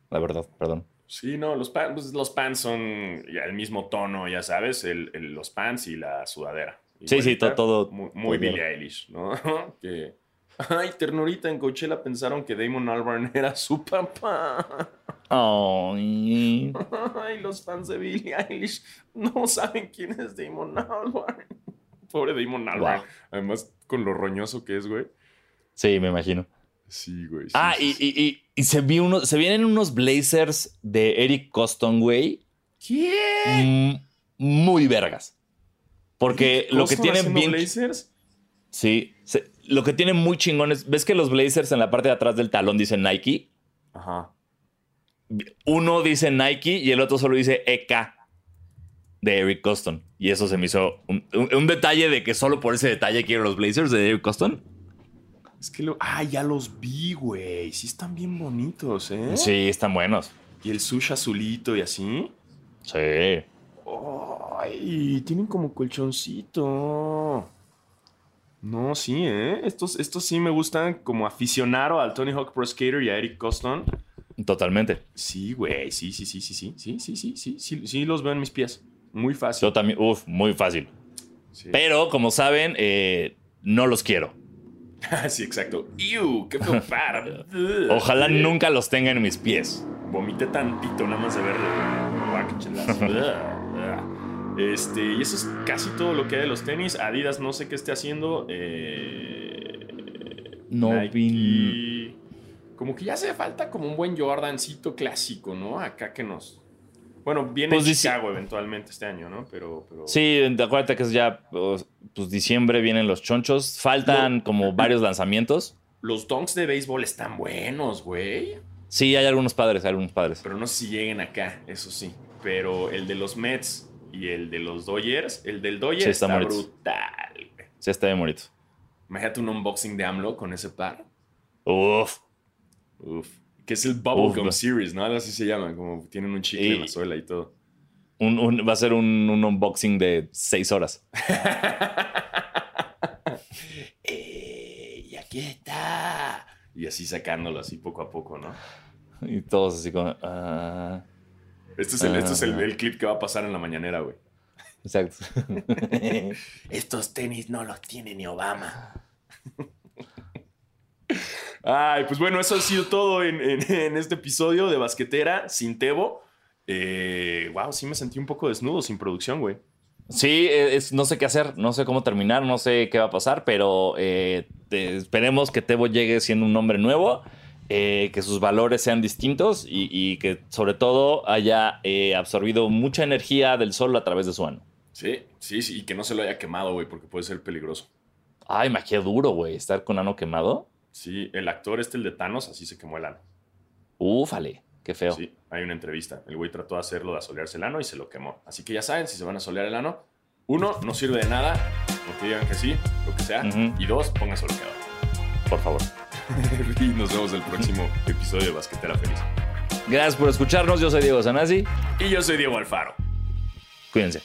La verdad, perdón. Sí, no, los, pan- pues, los pants son ya el mismo tono, ya sabes, el, el- los pants y la sudadera. Sí, sí, todo- todo- Muy. Billie Eilish, ¿no? [LAUGHS] que, ay, ternurita, en Coachella pensaron que Damon Albarn [LAUGHS] era su papá. Ay. [LAUGHS] Ay, los fans de Billie Eilish no saben quién es Damon Albarn. Pobre Damon Albarn. Wow. Además, con lo roñoso que es, güey. Sí, me imagino. Sí, güey. sí, Ah, sí, y, y- y- y se, vi uno, se vienen unos blazers de Eric Coston, güey. ¿Quién? mm, Muy vergas. Porque lo que ¿Coston tienen bien. Blazers? Sí. se- lo que tienen muy chingones. ¿Ves que los blazers en la parte de atrás del talón dicen Nike? Ajá. Uno dice Nike y el otro solo dice EK de Eric Coston. Y eso se me hizo un, un- un detalle de que solo por ese detalle quiero los blazers de Eric Coston. Es que lo. Ah, ya los vi, güey. Sí están bien bonitos, ¿eh? Sí, están buenos. Y el sushi azulito y así. Sí. Ay, tienen como colchoncito. No, sí, ¿eh? Estos, estos sí me gustan como aficionado al Tony Hawk Pro Skater y a Eric Coston. Totalmente. Sí, güey. Sí, sí, sí, sí, sí. Sí, sí, sí, sí. Sí, sí los veo en mis pies. Muy fácil. Yo también, uf, muy fácil. Sí. Pero, como saben, eh, no los quiero. [LAUGHS] sí, exacto. ¡Ew! ¡Qué feo! [LAUGHS] Ojalá Eh, nunca los tenga en mis pies. Vomité tantito nada más de verlo. [LAUGHS] Este, y eso es casi todo lo que hay de los tenis. Adidas no sé qué esté haciendo. Eh, No vi- Como que ya hace falta como un buen Jordancito clásico, ¿no? Acá que nos... Bueno, viene Pues Chicago eventualmente este año, ¿no? Pero... pero... Sí, acuérdate que es ya, pues, pues, diciembre vienen los chonchos. Faltan No. como varios lanzamientos. Los donks de béisbol están buenos, güey. Sí, hay algunos padres, hay algunos padres. Pero no sé si lleguen acá, eso sí. Pero el de los Mets y el de los Dodgers, el del Dodgers Sí, está brutal. güey. Sí, está bien bonito. Imagínate un unboxing de AMLO con ese par. Uf. Uf. Que es el Bubblegum. Series, ¿no? Algo así se llama, como tienen un chicle Y- en la suela y todo. Un- un- va a ser un, un unboxing de seis horas. [LAUGHS] Eh, y aquí está. Y así sacándolo así poco a poco, ¿no? Y todos así como. ah, Este es, el, este es el, Ah. el clip que va a pasar en la mañanera, güey. exacto. [LAUGHS] Estos tenis no los tiene ni Obama. [LAUGHS] Ay, pues bueno, eso ha sido todo en, en- [LAUGHS] en este episodio de Basquetera sin Tebo. Eh, wow, sí me sentí un poco desnudo sin producción, güey. Sí, eh, es- no sé qué hacer, no sé cómo terminar, no sé qué va a pasar, pero eh, esperemos que Tebo llegue siendo un hombre nuevo, eh, que sus valores sean distintos y, y que sobre todo haya eh, absorbido mucha energía del sol a través de su ano. Sí, sí, sí, y que no se lo haya quemado, güey, porque puede ser peligroso. Ay, ma, qué duro, güey, estar con ano quemado. Sí, el actor este, el de Thanos, así se quemó el ano. Úfale, qué feo. Sí, hay una entrevista. El güey trató de hacerlo de asolearse el ano y se lo quemó. Así que ya saben, si se van a solear el ano, uno, no sirve de nada, porque digan que sí, lo que sea. Ujú. Y dos, pónganse bloqueador. Por favor. [LAUGHS] y nos vemos el próximo episodio de Basquetera Feliz. Gracias por escucharnos, yo soy Diego Sanasi, Y yo soy Diego Alfaro. cuídense.